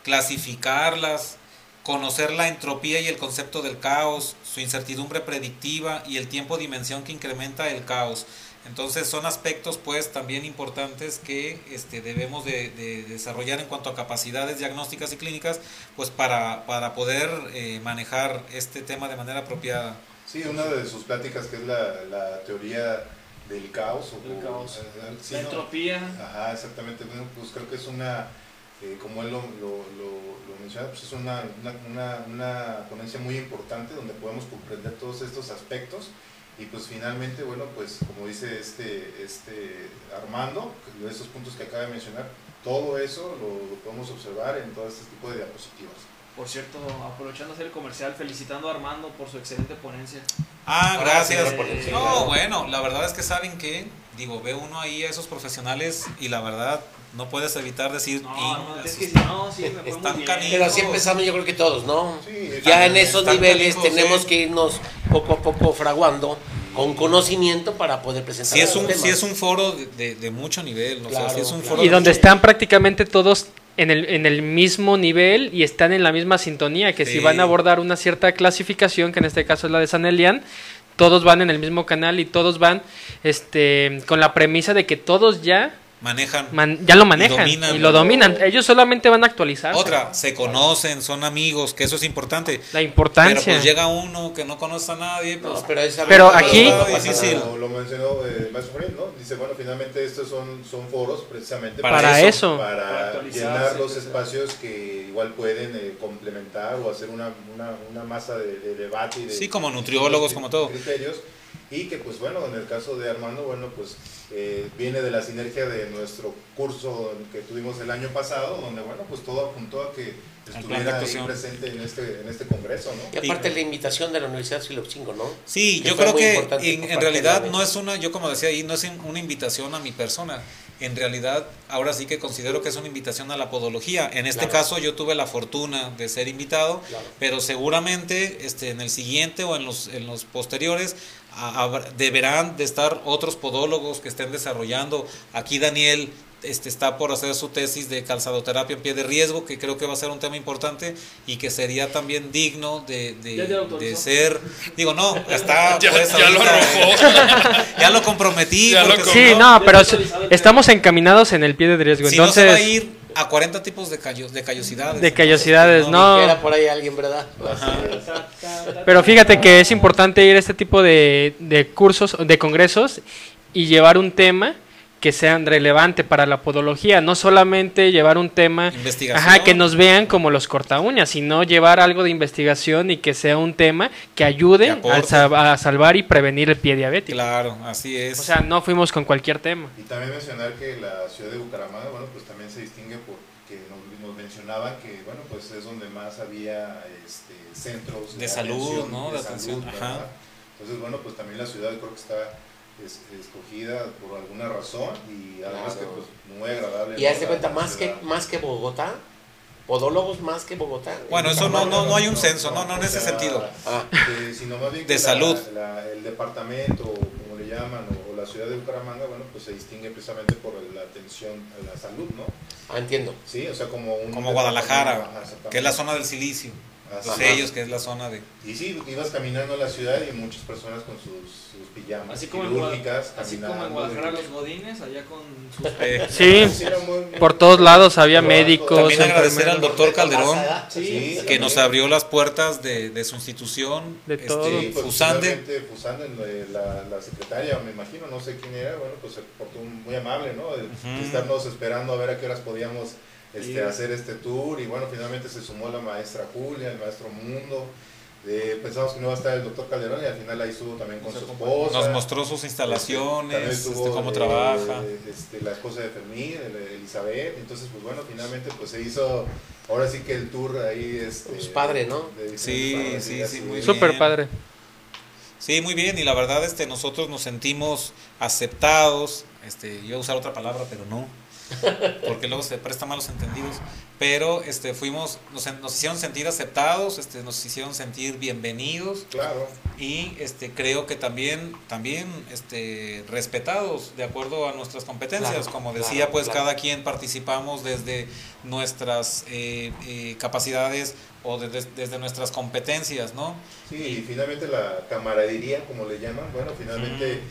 clasificarlas, conocer la entropía y el concepto del caos, su incertidumbre predictiva y el tiempo dimensión que incrementa el caos. Entonces son aspectos pues también importantes que este, debemos de, de desarrollar en cuanto a capacidades diagnósticas y clínicas pues para, para poder eh, manejar este tema de manera apropiada. Sí, una de sus pláticas que es la, la teoría del caos. O, El caos. eh, sí, La ¿no? entropía. Ajá, exactamente. Bueno, pues creo que es una, eh, como él lo, lo, lo- lo menciona, pues es una, una, una, una ponencia muy importante donde podemos comprender todos estos aspectos Y pues finalmente, bueno, pues como dice este, este Armando, esos puntos que acaba de mencionar, todo eso lo, podemos observar en todo este tipo de diapositivas. Por cierto, aprovechando hacer el comercial, felicitando a Armando por su excelente ponencia. Ah, gracias. no, bueno, la verdad es que saben que, digo, ve uno ahí a esos profesionales y la verdad no puedes evitar decir no, es que no, sí, me están Pero así empezamos yo creo que todos, ¿no? ya en esos niveles tenemos que irnos poco a poco fraguando con conocimiento para poder presentar. Sí es un, sí es un foro de, de, mucho nivel, es un foro y donde están prácticamente todos en el, en el mismo nivel y están en la misma sintonía, que si van a abordar una cierta clasificación, que en este caso es la de San Elian, todos van en el mismo canal y todos van este, con la premisa de que todos ya manejan. ya lo manejan y, lo dominan. Ellos solamente van a actualizar. Otra, se conocen, son amigos, que eso es importante. La importancia. Pero pues llega uno que no conoce a nadie. Pues, pero, aquí. Lo, mencionó eh, Maestro ¿no? Dice, bueno, finalmente estos son, son foros precisamente para, eso. Para, llenar los espacios que igual pueden eh, complementar o hacer una, una, una masa de, debate. Y de, sí, como nutriólogos, como todo. Criterios y que pues bueno, en el caso de Armando, bueno, pues eh, viene de la sinergia de nuestro curso que tuvimos el año pasado, donde bueno, pues todo apuntó a que estuviera ahí presente en este, en este congreso, ¿no? Y aparte la invitación de la Universidad Silopcingo, ¿no? Sí, yo creo que en, realidad no es una, yo como decía ahí, no es una invitación a mi persona, en realidad ahora sí que considero que es una invitación a la podología. En este caso yo tuve la fortuna de ser invitado, pero seguramente este, en el siguiente o en los, en los posteriores deberán de estar otros podólogos que estén desarrollando. Aquí Daniel este, está por hacer su tesis de calzadoterapia en pie de riesgo, que creo que va a ser un tema importante y que sería también digno de, de, ser. Digo, no, está. ya, pues, ya lo arrojó. ya lo comprometí. sí, no, pero estamos encaminados en el pie de riesgo. entonces, no va a ir a 40 tipos de, de callosidades. De callosidades, no. Era por ahí alguien, ¿verdad? Pero fíjate que es importante ir a este tipo de, de cursos, de congresos y llevar un tema que sean relevantes para la podología, no solamente llevar un tema ajá, que nos vean como los corta uñas, sino llevar algo de investigación y que sea un tema que ayude a, salvar y prevenir el pie diabético. Claro, así es. O sea, no fuimos con cualquier tema. Y también mencionar que la ciudad de Bucaramanga, bueno, pues también se distingue porque nos, mencionaban que, bueno, pues es donde más había este, centros de, salud, ¿no? De, atención. Entonces, bueno, pues también la ciudad creo que está es, escogida por alguna razón y además que pues muy agradable. Y hazte cuenta, más que, más que Bogotá, podólogos más que Bogotá. Bueno, eso no, no, no hay un censo, no, no en ese sentido. Ah. sino más bien de salud. el departamento, como le llaman, o, la ciudad de Bucaramanga, bueno, pues se distingue precisamente por la atención a la salud, ¿no? Ah, entiendo. Sí, o sea, como un... Como Guadalajara, que es la zona del silicio. Sellos, que es la zona de... Y sí, ibas caminando a la ciudad y muchas personas con sus, sus pijamas así como quirúrgicas. En así como en Guadalajara los godines, allá con sus... Eh, sí, por todos lados había médicos. También agradecer al doctor Calderón, que nos abrió las puertas de, de su institución. De este, todo. Pues, Fusande. Fusande, la, la, secretaria, me imagino, no sé quién era, bueno, pues se portó muy amable, ¿no? De, estarnos esperando a ver a qué horas podíamos este, hacer este tour y bueno, finalmente se sumó la maestra Julia, el maestro Mundo. Eh, pensamos que no iba a estar el doctor Calderón y al final ahí estuvo también con su esposa. Nos mostró sus instalaciones, este, cómo trabaja. Este, la esposa de Fermín, Elizabeth. Entonces, pues bueno, finalmente pues se hizo, ahora sí que el tour ahí es este, pues padre, ¿no? sí, sí, sí, muy Súper padre. Sí, muy bien, y la verdad este, nosotros nos sentimos aceptados, este, yo iba a usar otra palabra, pero no, porque luego se presta malos entendidos, pero este fuimos nos, nos, hicieron sentir aceptados, este nos hicieron sentir bienvenidos. Claro. Y este creo que también también este respetados de acuerdo a nuestras competencias, como decía, pues cada quien participamos desde nuestras eh, eh, capacidades o desde nuestras competencias, ¿no? Sí, y, finalmente la camaradería, como le llaman, bueno, finalmente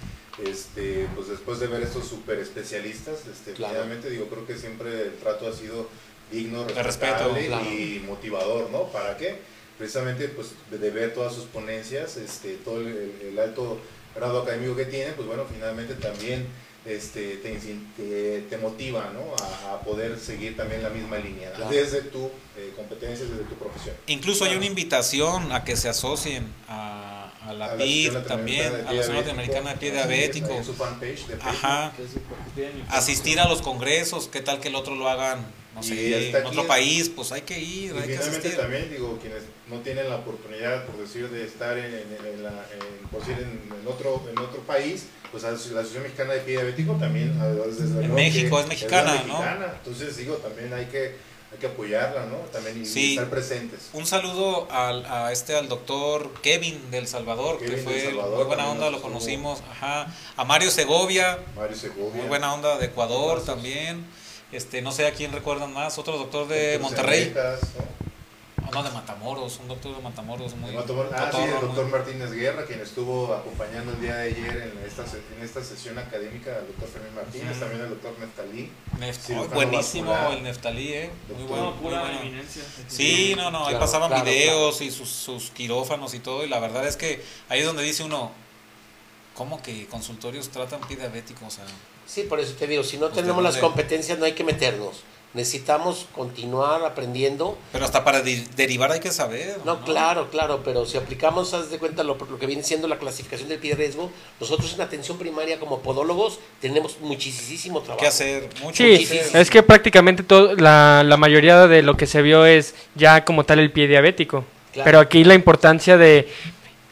este, pues después de ver estos super especialistas, este, finalmente digo, creo que siempre el trato ha sido digno, respetable y motivador, ¿no? ¿Para qué? Precisamente pues de ver todas sus ponencias, este, todo el, alto grado académico que tiene, pues bueno, finalmente también este, te, te, motiva ¿no? a, poder seguir también la misma línea, desde tu eh, competencia, desde tu profesión. Incluso hay una invitación a que se asocien a a la A PID también, a la Asociación Latinoamericana de Pie es, Diabético. ahí en su fanpage de Facebook. Ajá. Es Asistir a los congresos, qué tal que el otro lo hagan, no sé, en otro en- país, pues hay que ir, Y hay que finalmente asistir. también, digo, quienes no tienen la oportunidad, por decir, de estar en, en- en la- en- por decir, en, en otro, en otro país, pues a la Asociación Mexicana de Pie Diabético también, desde En México que es mexicana, ¿no? mexicana. Entonces, digo, también hay que, hay que apoyarla, ¿no? También y, y Sí. estar presentes. Un saludo al, a este al doctor Kevin del Salvador, que Kevin fue del Salvador muy buena onda, lo conocimos, ajá. A Mario Segovia, Mario Segovia. muy buena onda de Ecuador también. Este, no sé a quién recuerdan más, otro doctor de Monterrey, ¿no? No de Matamoros, un doctor de Matamoros muy Matomor- ah, sí, el muy- doctor Martínez Guerra, quien estuvo acompañando el día de ayer en esta, en esta sesión académica al doctor Fermín Martínez, también al doctor Neftalí. Nef- cirujano oh, buenísimo vascular. el Neftalí, eh. Muy bueno, muy pura bueno. eminencia. Sí, no, no, ahí pasaban claro, videos y sus, sus quirófanos y todo, y la verdad es que ahí es donde dice uno, ¿cómo que consultorios tratan pie diabético? O sea, Sí, por eso te digo, si no Pues, ¿de tenemos las competencias no hay que meternos. Necesitamos continuar aprendiendo. pero hasta para de- derivar hay que saber. No, claro, claro, pero si aplicamos, haz de cuenta, lo, lo que viene siendo la clasificación del pie de riesgo, nosotros en atención primaria como podólogos tenemos muchísimo trabajo. ¿Qué hacer? Mucho Sí, que es que prácticamente todo, la, la mayoría de lo que se vio es ya como tal el pie diabético. Claro. Pero aquí la importancia de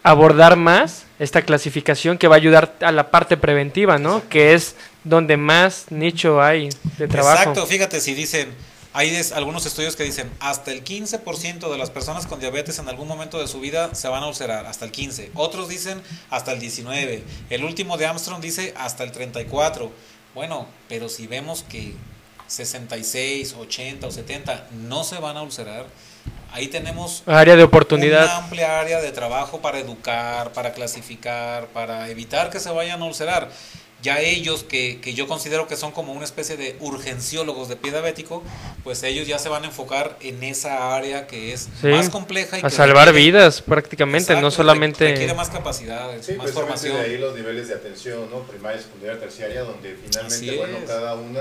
abordar más esta clasificación que va a ayudar a la parte preventiva, ¿no? Que es donde más nicho hay de trabajo. Exacto, fíjate, si dicen, hay algunos estudios que dicen, hasta el 15% de las personas con diabetes en algún momento de su vida se van a ulcerar, hasta el 15. Otros dicen hasta el 19. El último de Armstrong dice hasta el 34. Bueno, pero si vemos que 66, 80 o 70 no se van a ulcerar, ahí tenemos Área de una oportunidad. amplia área de trabajo para educar, para clasificar, para evitar que se vayan a ulcerar. Ya ellos, que, que yo considero que son como una especie de urgenciólogos de pie diabético, pues ellos ya se van a enfocar en esa área que es Sí, más compleja y A que salvar requiere- vidas prácticamente, Exacto, no solamente... Requiere más capacidades, Sí, más formación. de ahí los niveles de atención, ¿no? Primaria, secundaria, terciaria, donde finalmente, Así bueno, es. cada una.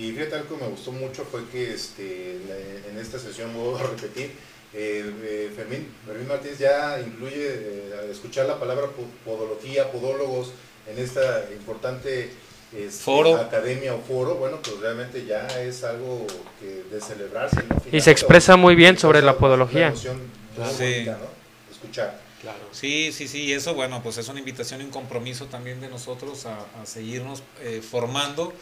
Y fíjate algo que me gustó mucho fue que este, la- en esta sesión, voy a repetir, eh, eh, Fermín, Fermín Martínez ya incluye eh, escuchar la palabra po- podología, podólogos en esta importante este, Foro. academia o foro, bueno, pues realmente ya es algo que de celebrarse. ¿no? Y se expresa muy bien sobre la podología. una emoción Sí. bonita, ¿no? Escuchar. Claro. Sí, sí, sí, eso bueno, pues es una invitación y un compromiso también de nosotros a, a seguirnos eh, formando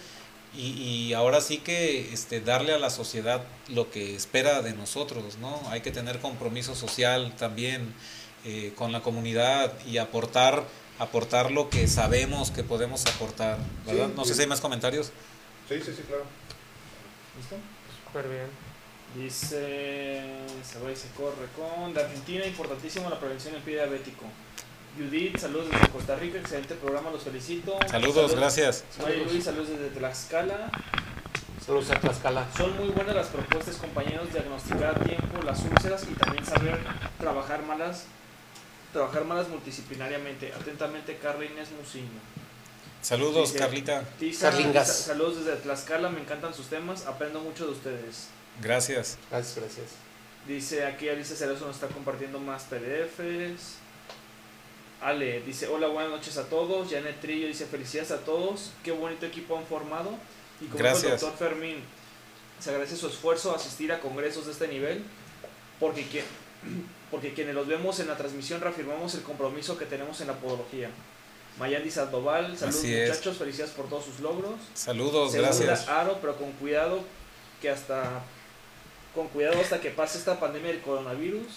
y, y ahora sí que este, darle a la sociedad lo que espera de nosotros, ¿no? Hay que tener compromiso social también eh, con la comunidad y aportar, aportar lo que sabemos que podemos aportar, ¿verdad? Sí, no sé si hay más comentarios. Sí, sí, sí, claro. ¿Listo? Súper bien. Dice, se va y se corre con de Argentina, importantísimo la prevención del pie diabético. Judith, saludos desde Costa Rica, excelente programa, los felicito. Saludos, gracias. María Luis, saludos desde Tlaxcala. Saludos a Tlaxcala. Son muy buenas las propuestas, compañeros, diagnosticar a tiempo las úlceras y también saber trabajar malas, trabajar malas multidisciplinariamente. Atentamente, Carla Inés Muciño. Saludos, Dice- Carlita. Carlingas. sa- saludos desde Tlaxcala, me encantan sus temas, aprendo mucho de ustedes. Gracias. Gracias, gracias. Dice aquí Alicia Cerezo nos está compartiendo más PDFs. Ale dice, hola, buenas noches a todos. Janet Trillo dice, felicidades a todos. Qué bonito equipo han formado. Y como el doctor Fermín, se agradece su esfuerzo a asistir a congresos de este nivel, porque, quien- porque quienes los vemos en la transmisión reafirmamos el compromiso que tenemos en la podología. Mayandi Sandoval, saludos muchachos, felicidades por todos sus logros. Saludos, Segunda gracias. Aro, pero con cuidado, que hasta con cuidado hasta que pase esta pandemia del coronavirus.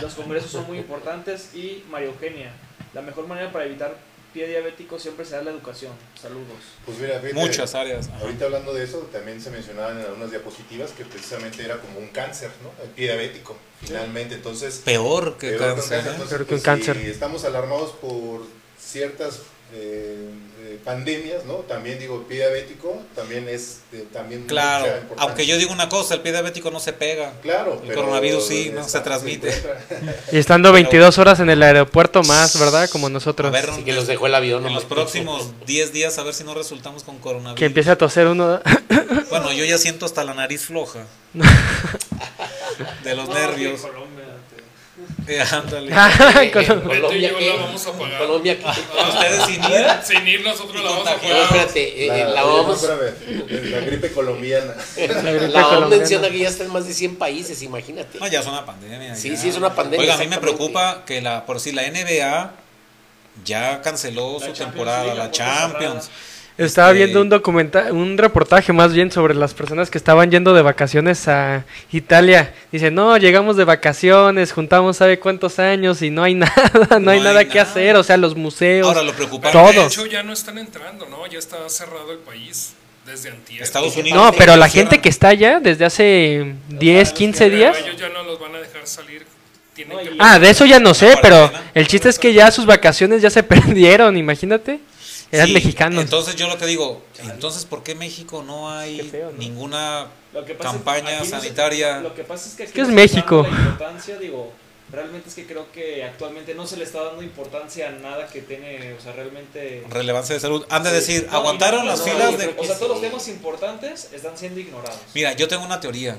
Los congresos son muy importantes y María Eugenia, la mejor manera para evitar pie diabético siempre será la educación. Saludos. Pues mira, fíjate, Muchas áreas. ajá. Ahorita hablando de eso, también se mencionaban en algunas diapositivas que precisamente era como un cáncer, ¿no? El pie diabético, finalmente. Entonces, Peor que peor que un cáncer. ¿eh? Entonces, Peor que un pues, cáncer. Si estamos alarmados por ciertas eh, eh, pandemias, ¿no? También digo, el pie diabético también es de, también Claro, aunque yo digo una cosa, el pie diabético no se pega. Claro, el pero coronavirus sí, ¿no? está- Se transmite. Y estando 22 horas en el aeropuerto más, ¿verdad? Como nosotros. A ver, que los dejó el avión. en los próximos 10 días a ver si no resultamos con coronavirus. que empiece a toser uno. Bueno, yo ya siento hasta la nariz floja. De los nervios. que Colombia, te- Eh, ándale. Eh, Beto y Colombia, yo ¿qué? la vamos a pagar. Colombia. Ah, Ustedes sin ir. Sin ir nosotros la vamos a contagiar. No, pagar. espérate, eh, La, la espérame, la gripe colombiana. La gripe la OMS colombiana. menciona que ya está en más de 100 países, imagínate. No, ya es una pandemia. Sí, ya. sí, es una pandemia, Oiga, a mí me preocupa que la, por si la NBA ya canceló La su Champions temporada, League, la Champions. Estaba Este, viendo un documental, un reportaje más bien sobre las personas que estaban yendo de vacaciones a Italia. Dice, no, llegamos de vacaciones, juntamos sabe cuántos años y no hay nada, no, hay nada que hacer, o sea, los museos. Ahora lo preocupante. de hecho ya no están entrando, ¿no? Ya está cerrado el país desde antier. Estados ¿Y qué Unidos. no, pero la gente que está allá desde hace 10, 15 Pero días. ellos ya no los van a dejar salir. No, Ah, de eso ya no sé, pero el chiste es que ya sus vacaciones ya se perdieron, imagínate. Eran Sí, mexicanos. Entonces yo lo que digo, entonces ¿por qué México no hay Qué feo, ¿no? ninguna es que campaña aquí no se- sanitaria? lo que pasa es que, aquí no es México. La importancia, digo, realmente es que creo que actualmente no se le está dando importancia a nada que tiene, o sea, realmente... Relevancia de salud. Han de Sí, decir, no, aguantaron las no, filas de... O sea, todos los temas importantes están siendo ignorados. Mira, yo tengo una teoría.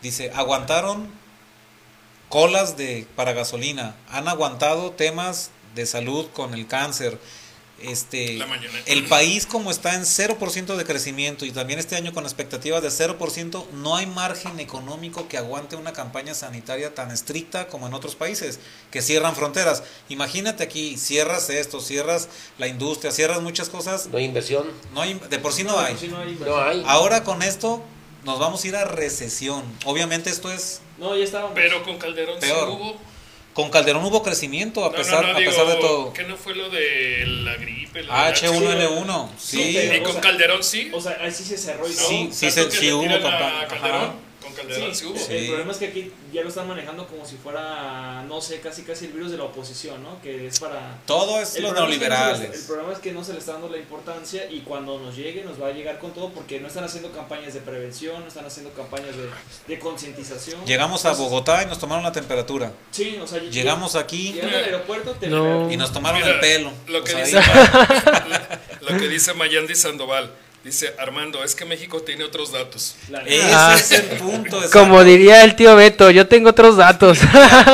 Dice, aguantaron colas de para gasolina, han aguantado temas de salud con el cáncer. Este, el país como está en 0% de crecimiento y también este año con expectativas de 0%, no hay margen económico que aguante una campaña sanitaria tan estricta como en otros países que cierran fronteras. Imagínate aquí, cierras esto, cierras la industria, cierras muchas cosas, No hay inversión, no hay, de por sí no hay. Sí, no hay no hay. Ahora con esto nos vamos a ir a recesión. Obviamente esto es No, ya estábamos. Pero con Calderón Peor. sí hubo. Con Calderón hubo crecimiento a No, pesar no, no, a pesar de digo, todo. ¿Qué no fue lo de la gripe? de H1N1, Sí, sí. ¿Y con Calderón sí? O sea, ahí sí se cerró y. Sí, sí, se- sí hubo Calderón. Ajá. Con Calderón sí, hubo. Sí. El problema es que aquí ya lo están manejando como si fuera, no sé, casi casi el virus de la oposición, ¿no? Que es para... Todo es los problema es que no se le- el neoliberales. problema es que no se le está dando la importancia y cuando nos llegue nos va a llegar con todo porque no están haciendo campañas de prevención, no están haciendo campañas de, de concientización. Llegamos a Entonces, Bogotá y nos tomaron la temperatura. Sí, o sea, Llegamos aquí al aeropuerto te No. y nos tomaron Mira, el pelo. Lo que, O sea, dice, ahí- lo que dice Mayandi Sandoval. Dice, Armando, es que México tiene otros datos. La- ese Ah. es el punto. exacto. Como diría el tío Beto, yo tengo otros datos.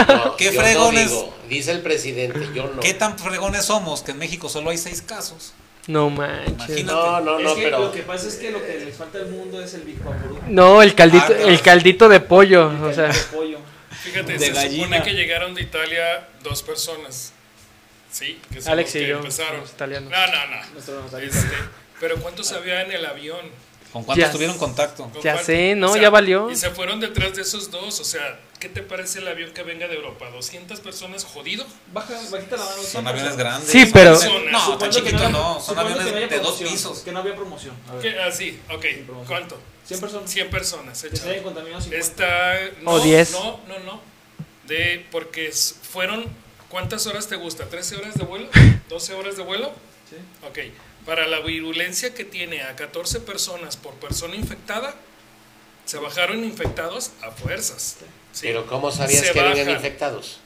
No, ¿Qué yo no fregones? digo, dice el presidente, yo no. ¿Qué tan fregones somos que en México solo hay seis casos? no manches. Imagínate. No, no, es no, que pero lo que pasa es que lo que les falta al mundo es el Big. No, el caldito, Ah, el caldito de pollo, o sea, de pollo. Fíjate, De se gallina. supone que llegaron de Italia dos personas. Sí, que son Alex los y que yo, empezaron. los italianos. No, no, no. Este, pero ¿cuántos había en el avión? ¿Con cuántos Ya. tuvieron contacto? ¿Con Ya cuánto? sé, no, ya valió. Y se fueron detrás de esos dos. O sea, ¿qué te parece el avión que venga de Europa? ¿200 personas jodido? Baja, bajita la mano. Son aviones grandes. Sí, pero- No, tan chiquitos no, no. Son aviones no de dos pisos. Que no había promoción. A ver, ¿Qué? Ah, sí, ok. ¿Cuánto? 100 personas. 100 personas. Que se échale. hayan contaminado 50. Está. No, O 10. No, no, no. De, porque fueron. ¿Cuántas horas te gusta? ¿13 horas de vuelo? ¿12 horas de vuelo? Sí. Ok. Para la virulencia que tiene a 14 personas por persona infectada, se bajaron infectados a fuerzas. ¿sí? pero ¿cómo sabías Se que venían bajan. infectados?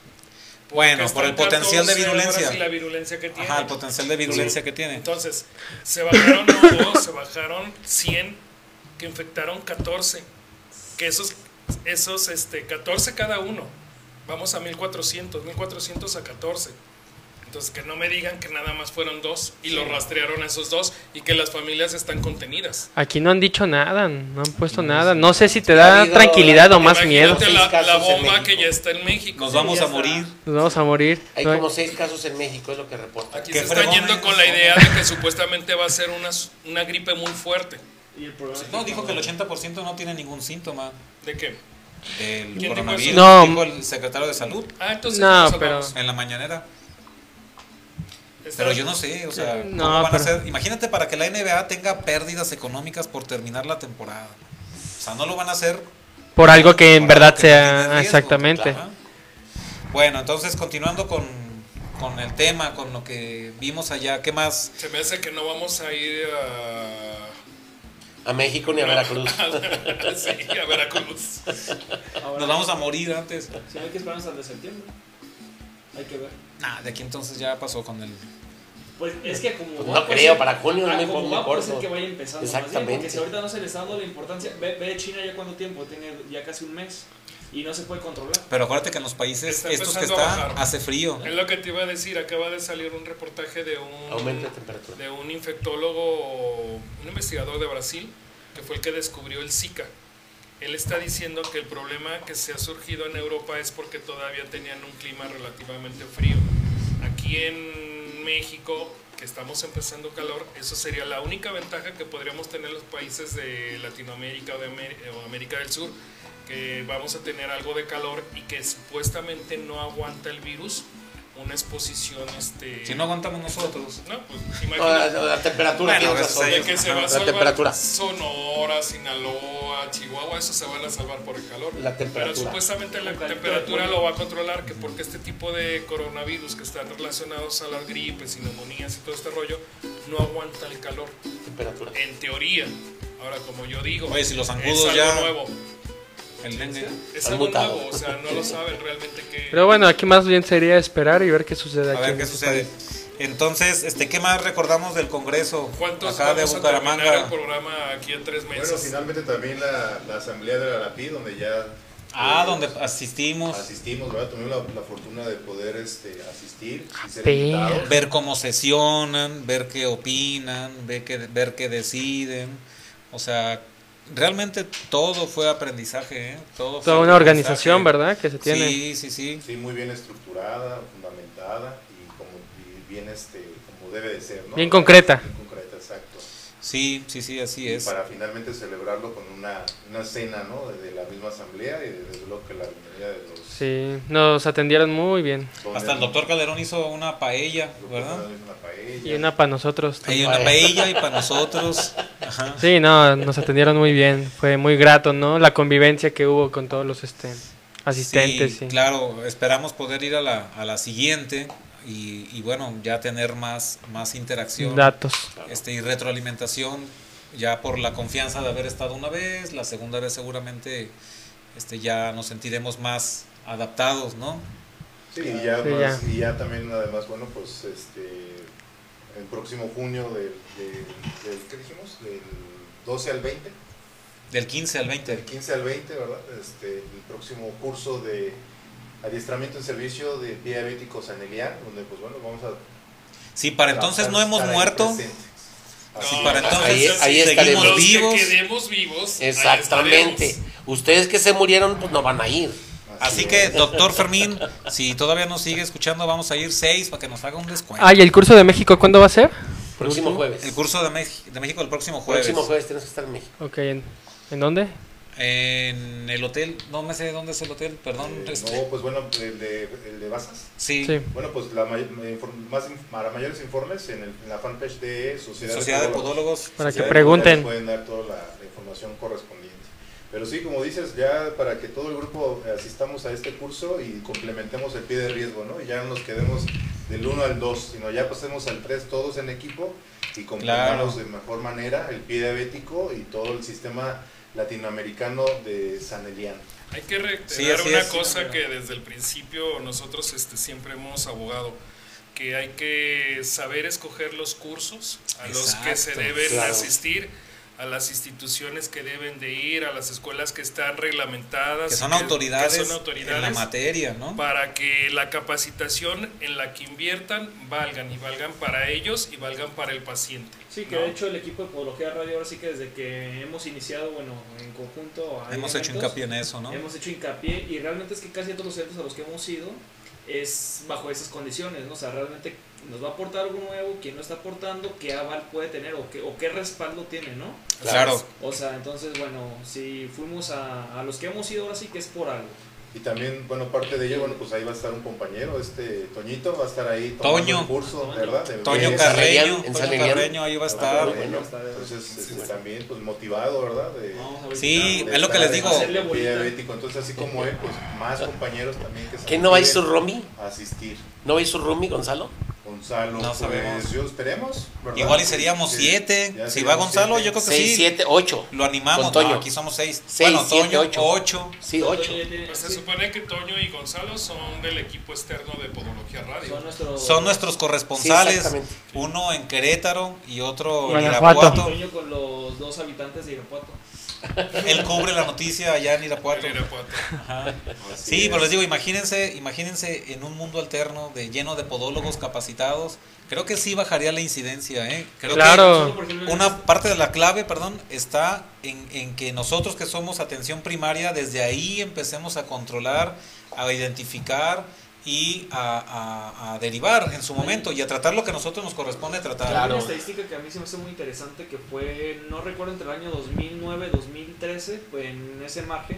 Bueno, por el potencial de 14 horas virulencia. Y la virulencia que tiene. Ajá, el potencial de virulencia que tiene. Entonces, se bajaron no dos, se bajaron 100, que infectaron 14. Que esos, esos este, 14 cada uno. Vamos a 1400, 1400 a 14. Entonces, que no me digan que nada más fueron dos y lo rastrearon a esos dos y que las familias están contenidas. Aquí no han dicho nada, no han puesto nada. No sé si te da habido- tranquilidad o más miedo. La, bomba que ya está en México. Nos vamos a morir. Nos vamos a morir. Hay como seis casos en México, es lo que reporta. Aquí se están yendo con la idea de que supuestamente va a ser una, una gripe muy fuerte. Y el No, dijo que el cuando- 80% no tiene ningún síntoma ¿De qué? del dijo coronavirus. No. Dijo el secretario de salud Ah, entonces No, pero- en la mañanera. Pero yo no sé, o sea, No, ¿cómo van pero- a hacer? Imagínate para que la NBA tenga pérdidas económicas por terminar la temporada. O sea, no lo van a hacer Por algo que en verdad que sea riesgo, exactamente. Bueno, entonces continuando con, con el tema, con lo que vimos allá, ¿qué más? Se me hace que no vamos a ir a... A México ni a Veracruz. sí, a Veracruz. Ahora, Nos vamos a morir antes. Si hay que esperar hasta el de septiembre. Hay que ver. Nah, de aquí entonces ya pasó con el... Pues es que como Pues va, no creo, ser- para junio ah, es muy- como muy va, puede ser corto. que vaya empezando. más bien, Exactamente. porque si ahorita no se le está dando la importancia, ve, ve China ya cuánto tiempo, tiene ya casi un mes. y no se puede controlar. Pero acuérdate que en los países Está estos que están, hace frío. Es lo que te iba a decir, acaba de salir un reportaje de un, Aumenta la temperatura. de un infectólogo, un investigador de Brasil, que fue el que descubrió el Zika. Él está diciendo que el problema que se ha surgido en Europa es porque todavía tenían un clima relativamente frío. Aquí en México, que estamos empezando calor, eso sería la única ventaja que podríamos tener los países de Latinoamérica o de América del Sur, que vamos a tener algo de calor y que supuestamente no aguanta el virus una exposición este Si no aguantamos nosotros. no, pues No, la, imagínate la temperatura Bueno, que se va a La salvar temperatura. Sonora, Sinaloa, Chihuahua, eso se van a salvar por el calor. La Pero temperatura. supuestamente la temperatura lo va a controlar, que porque este tipo de coronavirus que están relacionados a las gripes y neumonías y todo este rollo, no aguanta el calor. Temperatura. En teoría. Ahora, como yo digo, Oye, si los es zancudos algo ya- nuevo. El dengue. Es algo mutado. nuevo, o sea, no lo saben realmente que... Pero bueno, aquí más bien sería esperar y ver qué sucede A aquí. ver en qué este sucede. Entonces, este, ¿qué más recordamos del Congreso? ¿Cuántos acá de vamos a el Bucaramanga. programa aquí en tres Bueno, meses? finalmente también la, la asamblea de la LAPI, donde ya Ah, eh, donde asistimos, asistimos, ¿verdad? Tuvimos la, la fortuna de poder este, asistir y ser Pero- invitados. ver cómo sesionan, ver qué opinan, ver qué, ver qué deciden. O sea, realmente todo fue aprendizaje, ¿eh? Todo fue Toda una aprendizaje. organización, ¿verdad? Que se tiene. Sí, sí, sí. Sí, muy bien estructurada, fundamentada y, como, y bien este, como debe de ser, ¿no? Bien concreta. Bien concreta, exacto. Sí, sí, sí, así Y es. para finalmente celebrarlo con una, una cena, ¿no? De, de la misma asamblea y desde luego que la bienvenida de los... Sí, nos atendieron muy bien. Hasta el doctor Calderón hizo una paella, ¿verdad? Una paella. Y una para nosotros. Hay una paella y para nosotros. Ajá. Sí, no, nos atendieron muy bien. Fue muy grato, ¿no? La convivencia que hubo con todos los este, asistentes. Sí, Sí, claro, esperamos poder ir a la, a la siguiente y, y bueno, ya tener más, más interacción Datos. este, y retroalimentación, ya por la confianza de haber estado una vez, la segunda vez seguramente este, ya nos sentiremos más adaptados, ¿no? Sí, y ya, Sí, más- ya. y ya también además, bueno, pues este, el próximo junio del, del, del- ¿qué dijimos? Del 12 al 20, Del 15 al 20. del 15 al 20, ¿verdad? Este, el próximo curso de adiestramiento en servicio de diabético sanelián, donde pues bueno, vamos a... Si para entonces no hemos muerto. Así si para entonces ahí- ahí seguimos estaremos. Los que vivos, quedemos vivos. ahí Exactamente. estaremos. Ustedes que se murieron, pues no van a ir. así que doctor Fermín, si todavía nos sigue escuchando, vamos a ir seis para que nos haga un descuento. Ah, ¿y el curso de México cuándo va a ser? Próximo jueves. El curso de, Mex- de México el próximo jueves. Próximo jueves tienes que estar en México. Ok, ¿en, ¿en dónde? En el hotel, no me sé dónde es el hotel, perdón. Eh, este, no, pues bueno, el de, el de Basas. sí, Sí. Bueno, pues la más, para mayores informes en, el- en la fanpage de Sociedad, Sociedad de Podólogos. Podólogos. Para Sociedad que pregunten. Pueden dar toda la, la información correspondiente. Pero sí, como dices, ya para que todo el grupo asistamos a este curso y complementemos el pie de riesgo, ¿no? Y ya no nos quedemos del 1 al 2, sino ya pasemos al 3 todos en equipo y complementemos Claro. de mejor manera el pie diabético y todo el sistema latinoamericano de Sanelian. Hay que reiterar Sí, una es. cosa que desde el principio nosotros este, siempre hemos abogado, que hay que saber escoger los cursos a los que se deben claro. asistir, a las instituciones que deben de ir, a las escuelas que están reglamentadas. Que son autoridades, que son autoridades en la materia, ¿no? para que la capacitación en la que inviertan valgan y valgan para ellos y valgan para el paciente. Sí, que ¿no? de hecho el equipo de Podología Radio ahora sí que desde que hemos iniciado, bueno, en conjunto... Hemos hecho hincapié en eso, ¿no? Hemos hecho hincapié y realmente es que casi todos los eventos a los que hemos ido es bajo esas condiciones, ¿no? O sea, realmente nos va a aportar algo nuevo, quién lo está aportando, qué aval puede tener o qué, o qué respaldo tiene, ¿no? Claro. O sea, entonces, bueno, si fuimos a, a los que hemos ido ahora sí que es por algo. Y también, bueno, parte de ello, bueno, pues ahí va a estar un compañero, este Toñito, va a estar ahí tomando Toño. el curso, ¿verdad? De- Toño Carreño, en San Toño. Carreño ahí va a Ah, estar. bueno, Entonces, este, también, pues motivado, ¿verdad? De, Sí, es lo que les digo. Diabético. Entonces, así como él, pues más compañeros también que se ¿Qué no va a ir su Romy? asistir. ¿No va a ir su Romy, Gonzalo? Gonzalo, No pues, sabemos. yo esperemos. ¿verdad? Igual y seríamos Sí, siete. Si va Gonzalo, siete. yo creo que 6, sí. 7, 8. Lo animamos. Con Toño. No, aquí somos seis. Seis, bueno, siete, Toño, ocho. ocho. Sí, 8. Pues se supone que Toño y Gonzalo son del equipo externo de Podología Radio. Son nuestros... Son nuestros corresponsales. Sí, uno en Querétaro y otro en. Irapuato. Toño con los dos habitantes de Irapuato. Él cubre la noticia allá en Irapuato. En Irapuato. Ajá. Así Sí, es. pero les digo, imagínense, imagínense en un mundo alterno de lleno de podólogos capacitados. Creo que sí bajaría la incidencia, ¿eh? Creo Claro. Que una parte de la clave, perdón, está en, en que nosotros que somos atención primaria, desde ahí empecemos a controlar, a identificar y a, a- a derivar en su momento y a tratar lo que a nosotros nos corresponde tratar. Hay Claro. una estadística que a mí se me hace muy interesante que fue, no recuerdo entre el año 2009 2013, pues en ese margen,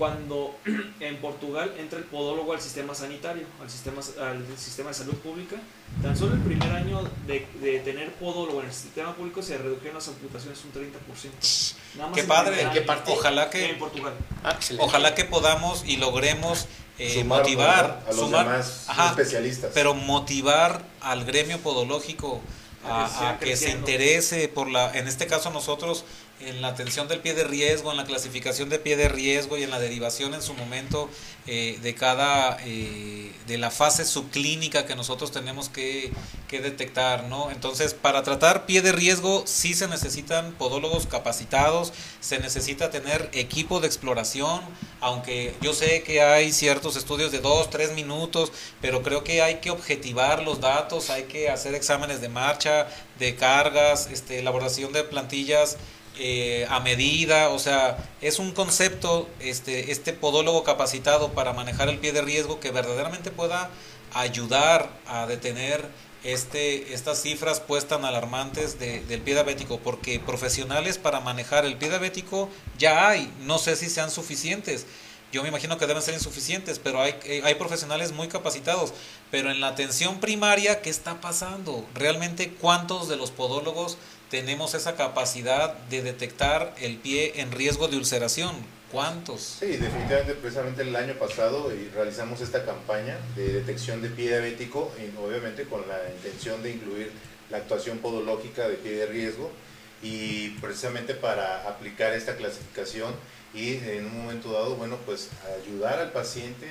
cuando en Portugal entra el podólogo al sistema sanitario, al sistema, al sistema de salud pública. Tan solo el primer año de, de tener podólogo en el sistema público se redujeron las amputaciones un 30%. Nada más Qué padre. Ojalá que En Portugal. Ah. Ojalá que podamos y logremos eh, motivar, a los sumar, demás ajá, especialistas. pero motivar al gremio podológico A a, que siga a que se interese por la, en este caso nosotros en la atención del pie de riesgo, en la clasificación de pie de riesgo y en la derivación en su momento eh, de cada, eh, de la fase subclínica que nosotros tenemos que, que detectar, ¿no? Entonces, para tratar pie de riesgo sí se necesitan podólogos capacitados, se necesita tener equipo de exploración, aunque yo sé que hay ciertos estudios de dos, tres minutos, pero creo que hay que objetivar los datos, hay que hacer exámenes de marcha, de cargas, este, elaboración de plantillas eh, a medida, o sea, es un concepto, este, este podólogo capacitado para manejar el pie de riesgo que verdaderamente pueda ayudar a detener este, estas cifras pues tan alarmantes de- del pie diabético, porque profesionales para manejar el pie diabético ya hay, no sé si sean suficientes. Yo me imagino que deben ser insuficientes, pero hay, eh, hay profesionales muy capacitados. Pero en la atención primaria, ¿qué está pasando? ¿Realmente cuántos de los podólogos tenemos esa capacidad de detectar el pie en riesgo de ulceración? ¿Cuántos? Sí, definitivamente, precisamente el año pasado eh, realizamos esta campaña de detección de pie diabético, obviamente con la intención de incluir la actuación podológica de pie de riesgo y precisamente para aplicar esta clasificación y en un momento dado, bueno, pues ayudar al paciente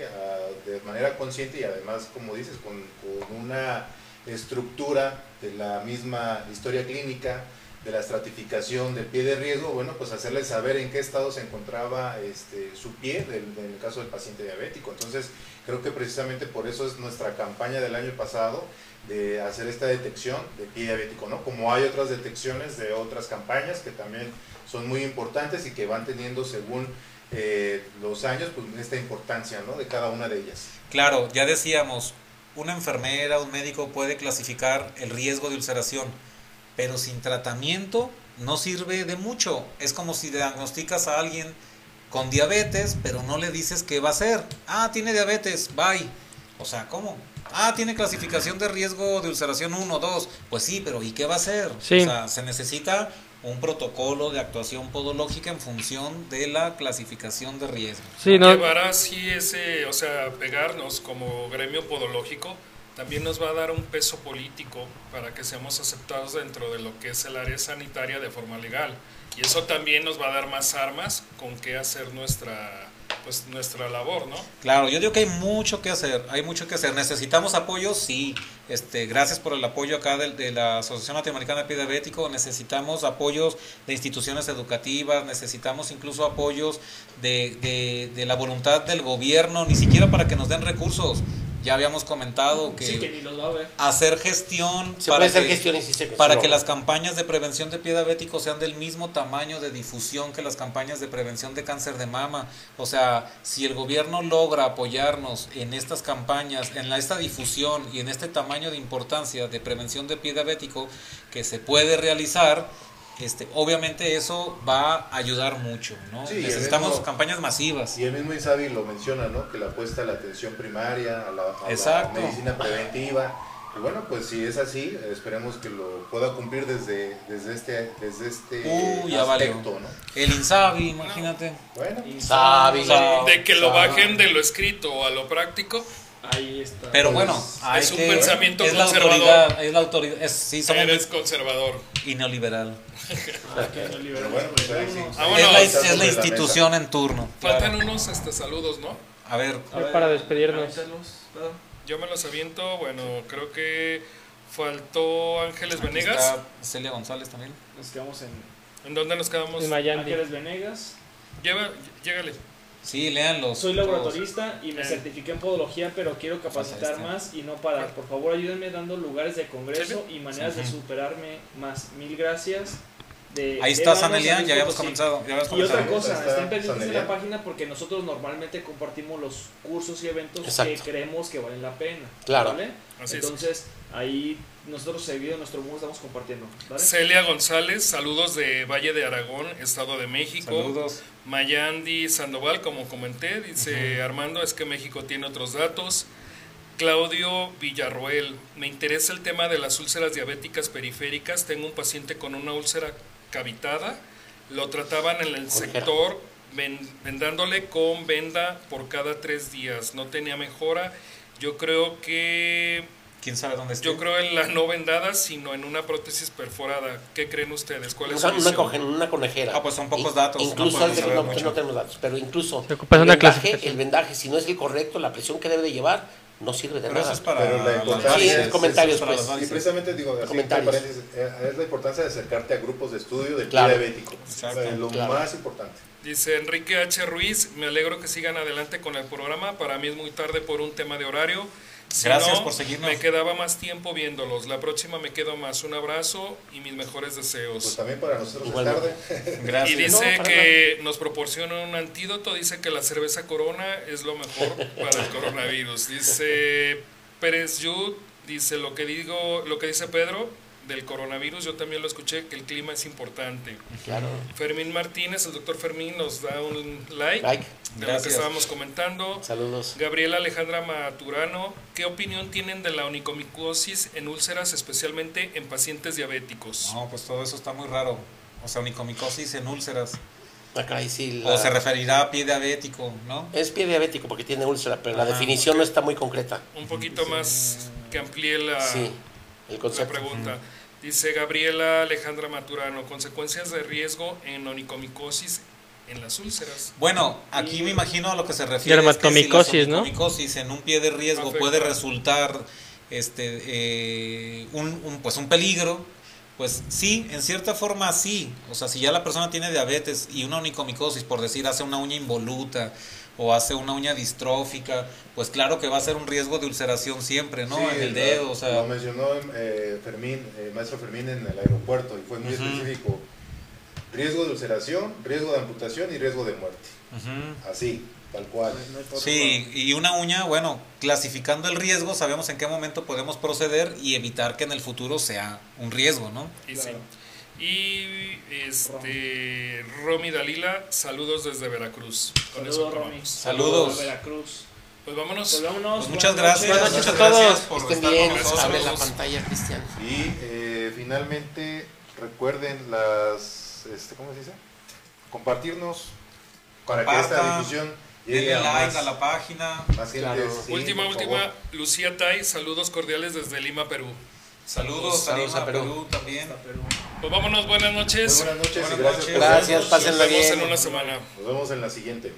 de manera consciente y además, como dices, con, con una estructura de la misma historia clínica, de la estratificación del pie de riesgo, bueno, pues hacerle saber en qué estado se encontraba este, su pie, del- en el caso del paciente diabético. Entonces, creo que precisamente por eso es nuestra campaña del año pasado de hacer esta detección de pie diabético, ¿no? Como hay otras detecciones de otras campañas que también son muy importantes y que van teniendo según eh, los años, pues esta importancia, ¿no? De cada una de ellas. Claro, ya decíamos, una enfermera, un médico puede clasificar el riesgo de ulceración, pero sin tratamiento no sirve de mucho. Es como si diagnosticas a alguien con diabetes, pero no le dices qué va a hacer. Ah, tiene diabetes, bye. O sea, ¿cómo? Ah, tiene clasificación de riesgo de ulceración 1, 2. Pues sí, pero ¿y qué va a hacer? Sí. O sea, se necesita un protocolo de actuación podológica en función de la clasificación de riesgo. Sí, no, Llevar así ese, o sea, pegarnos como gremio podológico, también nos va a dar un peso político para que seamos aceptados dentro de lo que es el área sanitaria de forma legal. Y eso también nos va a dar más armas con qué hacer nuestra, pues, nuestra labor, ¿no? Claro, yo digo que hay mucho que hacer, hay mucho que hacer. ¿Necesitamos apoyo? Sí. Este, gracias por el apoyo acá de, de la Asociación Latinoamericana de Pie Diabético. Necesitamos apoyos de instituciones educativas, necesitamos incluso apoyos de, la voluntad del gobierno, ni siquiera para que nos den recursos. Ya habíamos comentado que, Sí, que ni los va a ver. hacer gestión Se para puede hacer que- gestiones y se para no. que las campañas de prevención de pie diabético sean del mismo tamaño de difusión que las campañas de prevención de cáncer de mama. O sea, si el gobierno logra apoyarnos en estas campañas, en la, esta difusión y en este tamaño de importancia de prevención de pie diabético que se puede realizar, este, obviamente eso va a ayudar mucho, ¿no? Sí, Necesitamos mismo- campañas masivas. Y el mismo Isabi lo menciona, ¿no? Que la apuesta a la atención primaria, a la, a la Exacto. medicina preventiva. Y bueno, pues si es así, esperemos que lo pueda cumplir desde, desde este, desde este Uy, aspecto, ¿no? El INSABI, imagínate. Bueno. De que lo bajen de lo escrito a lo práctico, Ahí está. Pero Pues, bueno, hay es un que- pensamiento es la conservador. autoridad, es la autoridad, es- sí, somos eres conservador. y neoliberal. Pero bueno, pues ahí sí. Es la, Está es la institución en turno. Faltan claro. unos hasta saludos, ¿no? A ver, A ver, para despedirnos. Yo me los aviento, bueno, creo que faltó Ángeles aquí Venegas. está Celia González también. Nos quedamos en ¿En dónde nos quedamos? En Miami. Ángeles Venegas. Lleva, llégale. Sí, léanlos. Soy todos. laboratorista y me Eh. certifiqué en podología, pero quiero capacitar este. más y no parar. Por favor, ayúdenme dando lugares de congreso y maneras de superarme más. Mil gracias. De Ahí está Ébano, San Elian, Luis ya habíamos comenzado. Ya habíamos Y otra cosa, Está estén pendientes en la página porque nosotros normalmente compartimos los cursos y eventos Exacto. que creemos que valen la pena. Claro. ¿vale? Así es. Entonces, ahí nosotros seguido en nuestro muro estamos compartiendo. ¿vale? Celia González, saludos de Valle de Aragón, Estado de México. Saludos. Mayandi Sandoval, como comenté, dice Armando, es que México tiene otros datos. Claudio Villarroel, me interesa el tema de las úlceras diabéticas periféricas. Tengo un paciente con una úlcera cavitada. Lo trataban en el sector ven- vendándole con venda por cada tres días. No tenía mejora. Yo creo que ¿Quién sabe dónde está? yo creo en la no vendada, sino en una prótesis perforada. ¿Qué creen ustedes? ¿Cuál es Una, su una, visión? coge- una conejera. Ah, pues son pocos datos, no Incluso no, mucho. no tenemos datos, pero incluso Te ocupas el, vendaje, el vendaje, si no es el correcto, la presión que debe de llevar, no sirve de Pero nada. eso es para Pero la importancia varices, es- comentarios, para pues. Y precisamente digo, así Comentarios. eh, es la importancia de acercarte a grupos de estudio del Claro. diabético. Exacto. Eh, lo Claro. más importante. Dice Enrique H. Ruiz, me alegro que sigan adelante con el programa. Para mí es muy tarde por un tema de horario. Si Gracias no, por seguirnos. Me quedaba más tiempo viéndolos. La próxima me quedo más. Un abrazo y mis mejores Pues deseos. también para nosotros es tarde. Gracias. Y dice No, que nos proporciona un antídoto. Dice que la cerveza Corona es lo mejor para el coronavirus. Dice Pérez Yud, dice lo que digo, lo que dice Pedro del coronavirus. Yo también lo escuché que el clima es importante. Claro. Fermín Martínez, el doctor Fermín nos da un like, Like. de lo que Gracias. estábamos comentando. Saludos. Gabriela Alejandra Maturano, ¿qué opinión tienen de la onicomicosis en úlceras, especialmente en pacientes diabéticos? No, pues todo eso está muy raro. O sea, onicomicosis en úlceras. Acá ahí sí. O se referirá a pie diabético, ¿no? Es pie diabético porque tiene úlcera, pero la definición no está muy concreta. Un poquito más que amplíe la, Sí, el pregunta. Dice Gabriela Alejandra Maturano, consecuencias de riesgo en onicomicosis en las úlceras. Bueno, aquí me imagino a lo que se refiere. Dermatomicosis, es que si la ¿no? onicomicosis en un pie de riesgo Afecta. puede resultar este eh, un, un, pues un peligro. Pues sí, en cierta forma sí. O sea, si ya la persona tiene diabetes y una onicomicosis, por decir, hace una uña involuta o hace una uña distrófica, pues claro que va a ser un riesgo de ulceración siempre, ¿no? Sí, en el lo- dedo, o sea, Lo mencionó eh, Fermín, eh, maestro Fermín en el aeropuerto y fue muy específico. Riesgo de ulceración, riesgo de amputación y riesgo de muerte. Así, tal cual. Sí, y una uña, bueno, clasificando el riesgo, sabemos en qué momento podemos proceder y evitar que en el futuro sea un riesgo, ¿no? Y Claro. sí. Y este Romy Dalila, saludos desde Veracruz. Con eso Saludos, acabamos. Romy. Saludos. a Veracruz. Pues vámonos. Pues vámonos. Pues muchas gracias. Buenas noches a muchas todos. gracias por Estén estar bien, con nosotros. abre la pantalla, Cristian. Y eh, finalmente, recuerden las, este, ¿cómo se dice? Compartirnos para que esta difusión llegue Denle a like más, a la página. más gente. Claro. Sí, última, última, favor. Lucía Tai, saludos cordiales desde Lima, Perú. Saludos, Saludos a a Perú, Perú. también. Perú. Pues vámonos, buenas Muy noches. buenas noches y Buenas gracias. noches. Gracias, pásenla Nos vemos bien. en una semana. Nos vemos en la siguiente.